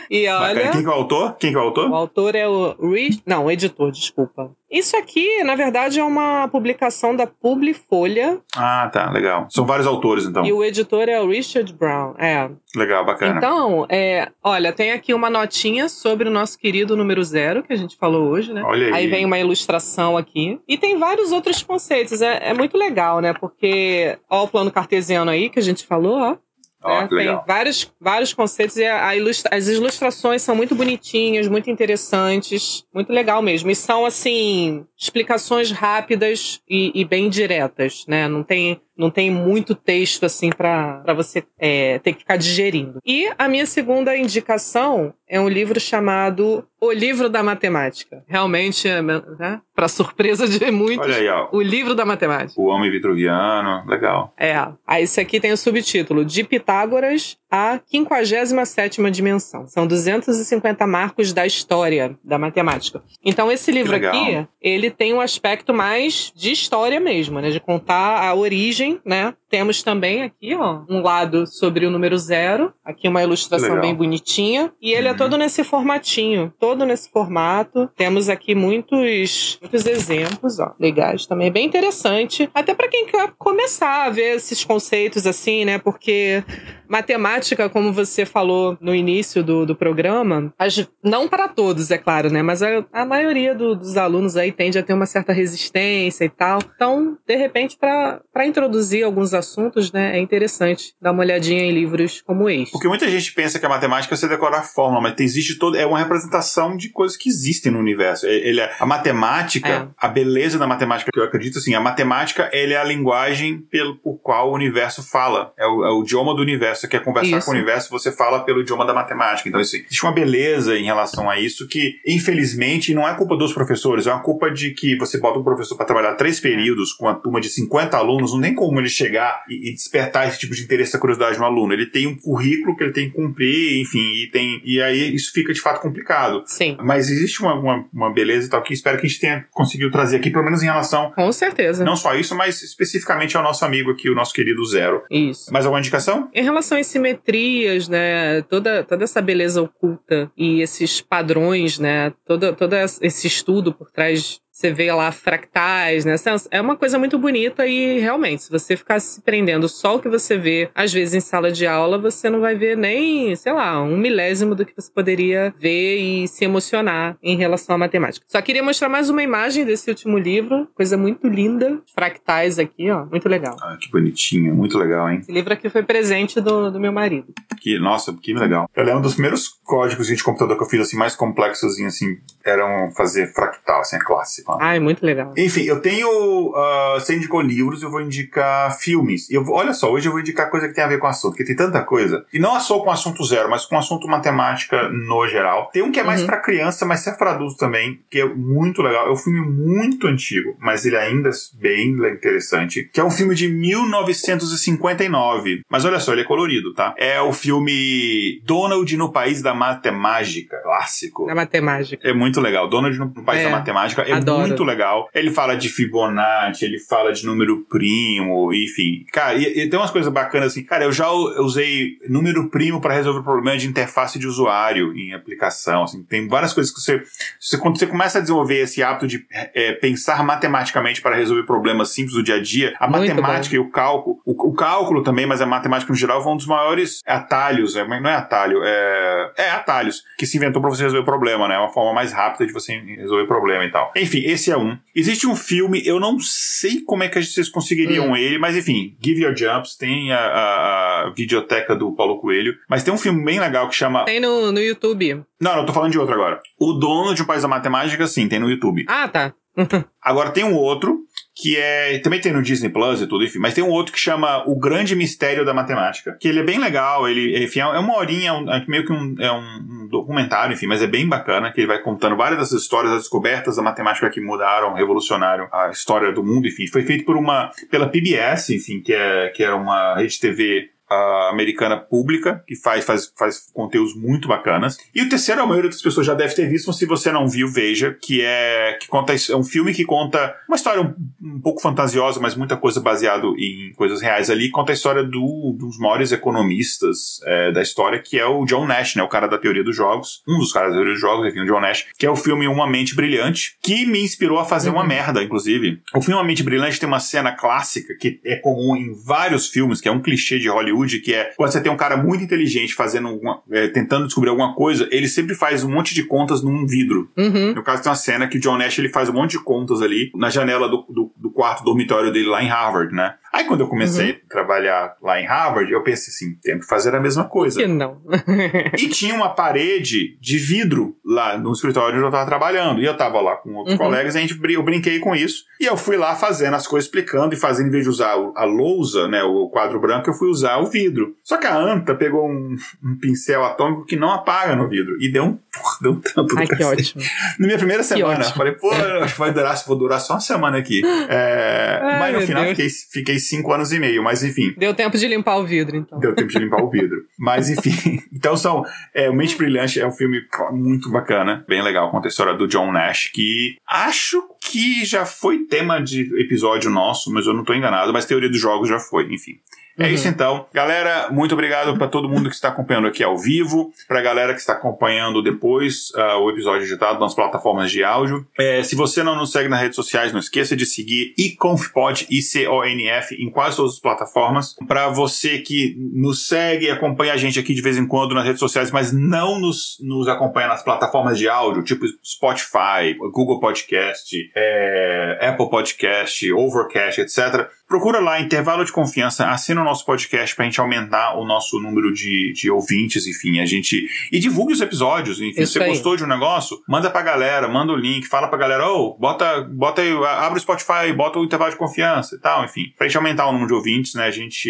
E olha... Bacana. Quem que é o autor? Quem que é o autor? O autor é o Rich... Não, o editor, desculpa. Isso aqui, na verdade, é uma publicação da Publifolha. Ah, tá, legal. São vários autores, então. E o editor é o Richard Brown. É. Legal, bacana. Então, é, olha, tem aqui uma notinha sobre o nosso querido número zero, que a gente falou hoje, né? Olha aí. Aí vem uma ilustração aqui. E tem vários outros conceitos. É, é muito legal, né? Porque, ó, o plano cartesiano aí que a gente falou, ó. Né? Tem vários, vários conceitos e a ilustra- as ilustrações são muito bonitinhas, muito interessantes, muito legal mesmo. E são, assim, explicações rápidas e, e bem diretas, né? Não tem, não tem muito texto, assim, para você é, ter que ficar digerindo. E a minha segunda indicação é um livro chamado O Livro da Matemática. Realmente, é, né? para surpresa de muitos, aí. O Livro da Matemática. O Homem Vitruviano, legal. É. Aí esse aqui tem o subtítulo De Pitágoras à 57ª dimensão. São 250 marcos da história da matemática. Então esse livro aqui, ele tem um aspecto mais de história mesmo, né? De contar a origem, né? Temos também aqui, ó, um lado sobre o número zero. Aqui uma ilustração Legal. bem bonitinha. E ele é Uhum. todo nesse formatinho, todo nesse formato. Temos aqui muitos, muitos exemplos, ó, legais também. Bem interessante. Até para quem quer começar a ver esses conceitos assim, né? Porque matemática, como você falou no início do, do programa, as- não para todos, é claro, né? Mas a, a maioria do- dos alunos aí tende a ter uma certa resistência e tal. Então, de repente, para introduzir alguns assuntos, né, é interessante dar uma olhadinha em livros como este. Porque muita gente pensa que a matemática é você decorar a fórmula, mas existe todo, é uma representação de coisas que existem no universo. É- Ele é- a matemática, É. a beleza da matemática que eu acredito, assim, a matemática ele é a linguagem pelo por qual o universo fala. É o, é o idioma do universo. Você quer conversar Isso. com o universo, você fala pelo idioma da matemática. Então, assim, existe uma beleza em relação a isso que, infelizmente, não é culpa dos professores, é uma culpa de que você bota um professor para trabalhar três períodos com uma turma de 50 alunos, não tem como ele chegar e, e despertar esse tipo de interesse e curiosidade no aluno. Ele tem um currículo que ele tem que cumprir, enfim, e tem e aí isso fica de fato complicado. Sim, Mas existe uma, uma, uma beleza e tal que espero que a gente tenha conseguido trazer aqui, pelo menos em relação com certeza. não só isso, mas especificamente ao nosso amigo aqui, o nosso querido Zero. Isso. Mais alguma indicação? Em relação às simetrias, né, toda, toda essa beleza oculta e esses padrões, né, todo, todo esse estudo por trás, você vê lá fractais, né, é uma coisa muito bonita e realmente, se você ficar se prendendo só o que você vê, às vezes em sala de aula, você não vai ver nem, sei lá, um milésimo do que você poderia ver e se emocionar em relação à matemática. Só queria mostrar mais uma imagem desse último livro, coisa muito linda, fractais aqui, ó, muito legal. Ah, que bonitinho, muito legal, hein? Esse livro aqui foi presente do, do meu marido. Que, nossa, que legal. Eu lembro dos primeiros códigos de computador que eu fiz, assim, mais complexos, assim, eram fazer fractal, assim, é clássico. Ai, muito legal. Enfim, eu tenho. ah, você indicou livros, eu vou indicar filmes. Eu, olha só, hoje eu vou indicar coisa que tem a ver com o assunto, porque tem tanta coisa. E não é só com assunto zero, mas com assunto matemática no geral. Tem um que é mais Uhum. pra criança, mas serve pra adulto também, que é muito legal. É um filme muito antigo, mas ele ainda é bem interessante. Que é um filme de 1959. Mas olha só, ele é colorido, tá? É o filme Donald no País da Matemática, clássico. Na matemática. É muito legal. Donald no País É, da Matemática é adoro. Muito legal. Ele fala de Fibonacci, ele fala de número primo, enfim. Cara, e, e tem umas coisas bacanas assim. Cara, eu já usei número primo para resolver problema de interface de usuário em aplicação. Assim. Tem várias coisas que você, você. Quando você começa a desenvolver esse hábito de é, pensar matematicamente para resolver problemas simples do dia a dia, a muito matemática bom. e o cálculo, o, o, cálculo também, mas a matemática no geral, vão um dos maiores atalhos. É, não é atalho, é, é atalhos que se inventou para você resolver o problema, né? É uma forma mais rápida de você resolver o problema e tal. Enfim, esse é um. Existe um filme, eu não sei como é que vocês conseguiriam hum. ele, mas enfim, Give Your Jumps, tem a, a, a, videoteca do Paulo Coelho, mas tem um filme bem legal que chama. Tem no, no YouTube. Não, não, tô falando de outro agora. O Dono de um País da Matemática, sim, tem no YouTube. Ah, tá. agora tem um outro que é. Também tem no Disney Plus e tudo, enfim. Mas tem um outro que chama O Grande Mistério da Matemática. Que ele é bem legal, ele, enfim, é uma horinha, é meio que um, é um documentário, enfim, mas é bem bacana, que ele vai contando várias dessas histórias, as descobertas da matemática que mudaram, revolucionaram a história do mundo, enfim. Foi feito por uma. pela PBS, enfim, que é, que é uma rede TV uh, americana pública, que faz, faz, faz conteúdos muito bacanas. E o terceiro, a maioria das pessoas já deve ter visto, mas se você não viu, veja, que é que conta é um filme que conta uma história um, um pouco fantasiosa, mas muita coisa baseado em coisas reais ali, conta a história do, dos maiores economistas é, da história, que é o John Nash, né, o cara da teoria dos jogos, um dos caras da teoria dos jogos, enfim, o John Nash, que é o filme Uma Mente Brilhante, que me inspirou a fazer uhum. uma merda, inclusive. O filme Uma Mente Brilhante tem uma cena clássica que é comum em vários filmes, que é um clichê de Hollywood, Hollywood, que é quando você tem um cara muito inteligente fazendo alguma, é, tentando descobrir alguma coisa, ele sempre faz um monte de contas num vidro. Uhum. No caso, tem uma cena que o John Nash ele faz um monte de contas ali na janela do, do, do quarto dormitório dele lá em Harvard, né? Aí quando eu comecei uhum. a trabalhar lá em Harvard, eu pensei assim, tenho que fazer a mesma coisa. Que não. e tinha uma parede de vidro lá no escritório onde eu estava trabalhando. E eu estava lá com outros uhum. colegas, e a gente, eu brinquei com isso. E eu fui lá fazendo as coisas, explicando e fazendo, em vez de usar a lousa, né, o quadro branco, eu fui usar o vidro. Só que a Anta pegou um, um pincel atômico que não apaga no vidro. E deu um, deu um tampo Ai, que ótimo. Na minha primeira semana, falei, pô, acho que vai durar, vou durar só uma semana aqui. É, Ai, mas no final fiquei, fiquei cinco anos e meio, mas enfim. Deu tempo de limpar o vidro, então. Deu tempo de limpar o vidro. Mas enfim, então são. É, o Mente Brilhante é um filme muito bacana, bem legal, conta a história do John Nash, que acho que já foi tema de episódio nosso, mas eu não estou enganado, mas teoria dos jogos já foi, enfim. É uhum. isso então. Galera, muito obrigado para todo mundo que está acompanhando aqui ao vivo, para a galera que está acompanhando depois uh, o episódio editado nas plataformas de áudio. É, se você não nos segue nas redes sociais, não esqueça de seguir iconfpod, I-C-O-N-F, em quase todas as plataformas. Para você que nos segue e acompanha a gente aqui de vez em quando nas redes sociais, mas não nos, nos acompanha nas plataformas de áudio, tipo Spotify, Google Podcast, é, Apple Podcast, Overcast, etc. Procura lá, intervalo de confiança, assina o nosso podcast pra gente aumentar o nosso número de, de ouvintes, enfim, a gente. E divulgue os episódios, enfim. Isso se você gostou de um negócio, manda pra galera, manda o link, fala pra galera, ô, oh, bota, bota aí, abre o Spotify, bota o intervalo de confiança e tal, enfim. Pra gente aumentar o número de ouvintes, né? A gente,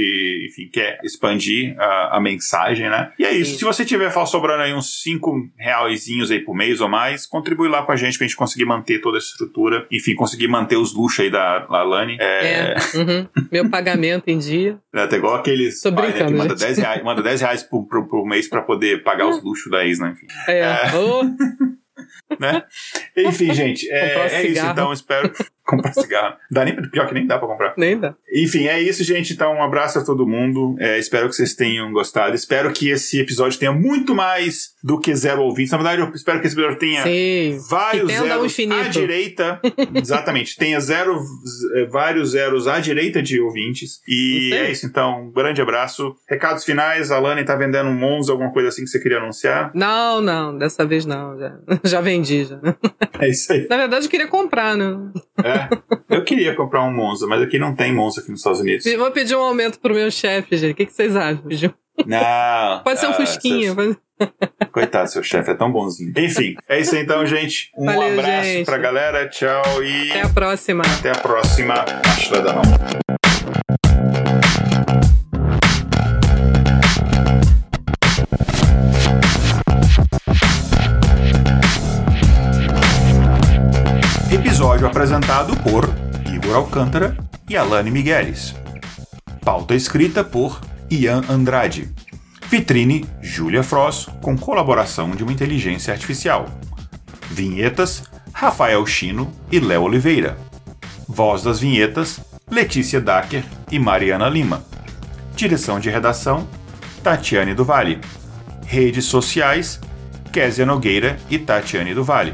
enfim, quer expandir a, a mensagem, né? E é isso. Sim. Se você tiver sobrando aí uns 5 reaisinhos aí por mês ou mais, contribui lá com a gente pra gente conseguir manter toda essa estrutura, enfim, conseguir manter os luxos aí da Lani. É. é. Uhum. Meu pagamento em dia. É até igual aqueles Tô pais, né, que manda 10 reais, manda 10 reais por, por, por mês pra poder pagar os luxos da ex, né? Enfim. É. é. Oh. né? Enfim, gente, é, é isso. Então, espero comprar cigarro. Dá nem, pior que nem dá pra comprar. Nem dá. Enfim, é isso, gente. Então, um abraço a todo mundo. É, espero que vocês tenham gostado. Espero que esse episódio tenha muito mais do que zero ouvintes. Na verdade, eu espero que esse episódio tenha Sim. vários zeros à direita. Exatamente. Tenha zero, é, vários zeros à direita de ouvintes. E é isso, então. Um grande abraço. Recados finais. A Lani tá vendendo um Monza, alguma coisa assim que você queria anunciar? Não, não. Dessa vez não. Já, já vendi, já. É isso aí. Na verdade, eu queria comprar, né? É. Eu queria comprar um Monza, mas aqui não tem Monza aqui nos Estados Unidos. Vou pedir um aumento pro meu chefe, gente. O que, que vocês acham? Não. Pode ser um ah, Fusquinha. Pode... Coitado, seu chefe é tão bonzinho. Enfim, é isso então, gente. Um Valeu, abraço gente. pra galera. Tchau e. Até a próxima. Até a próxima. Cidadão. Episódio apresentado por Igor Alcântara e Alane Migueles. Pauta escrita por Ian Andrade. Vitrine Julia Frost com colaboração de uma inteligência artificial. Vinhetas Rafael Chino e Léo Oliveira. Voz das vinhetas, Letícia Dacker e Mariana Lima. Direção de redação, Tatiane do Vale. Redes sociais, Késia Nogueira e Tatiane do Vale.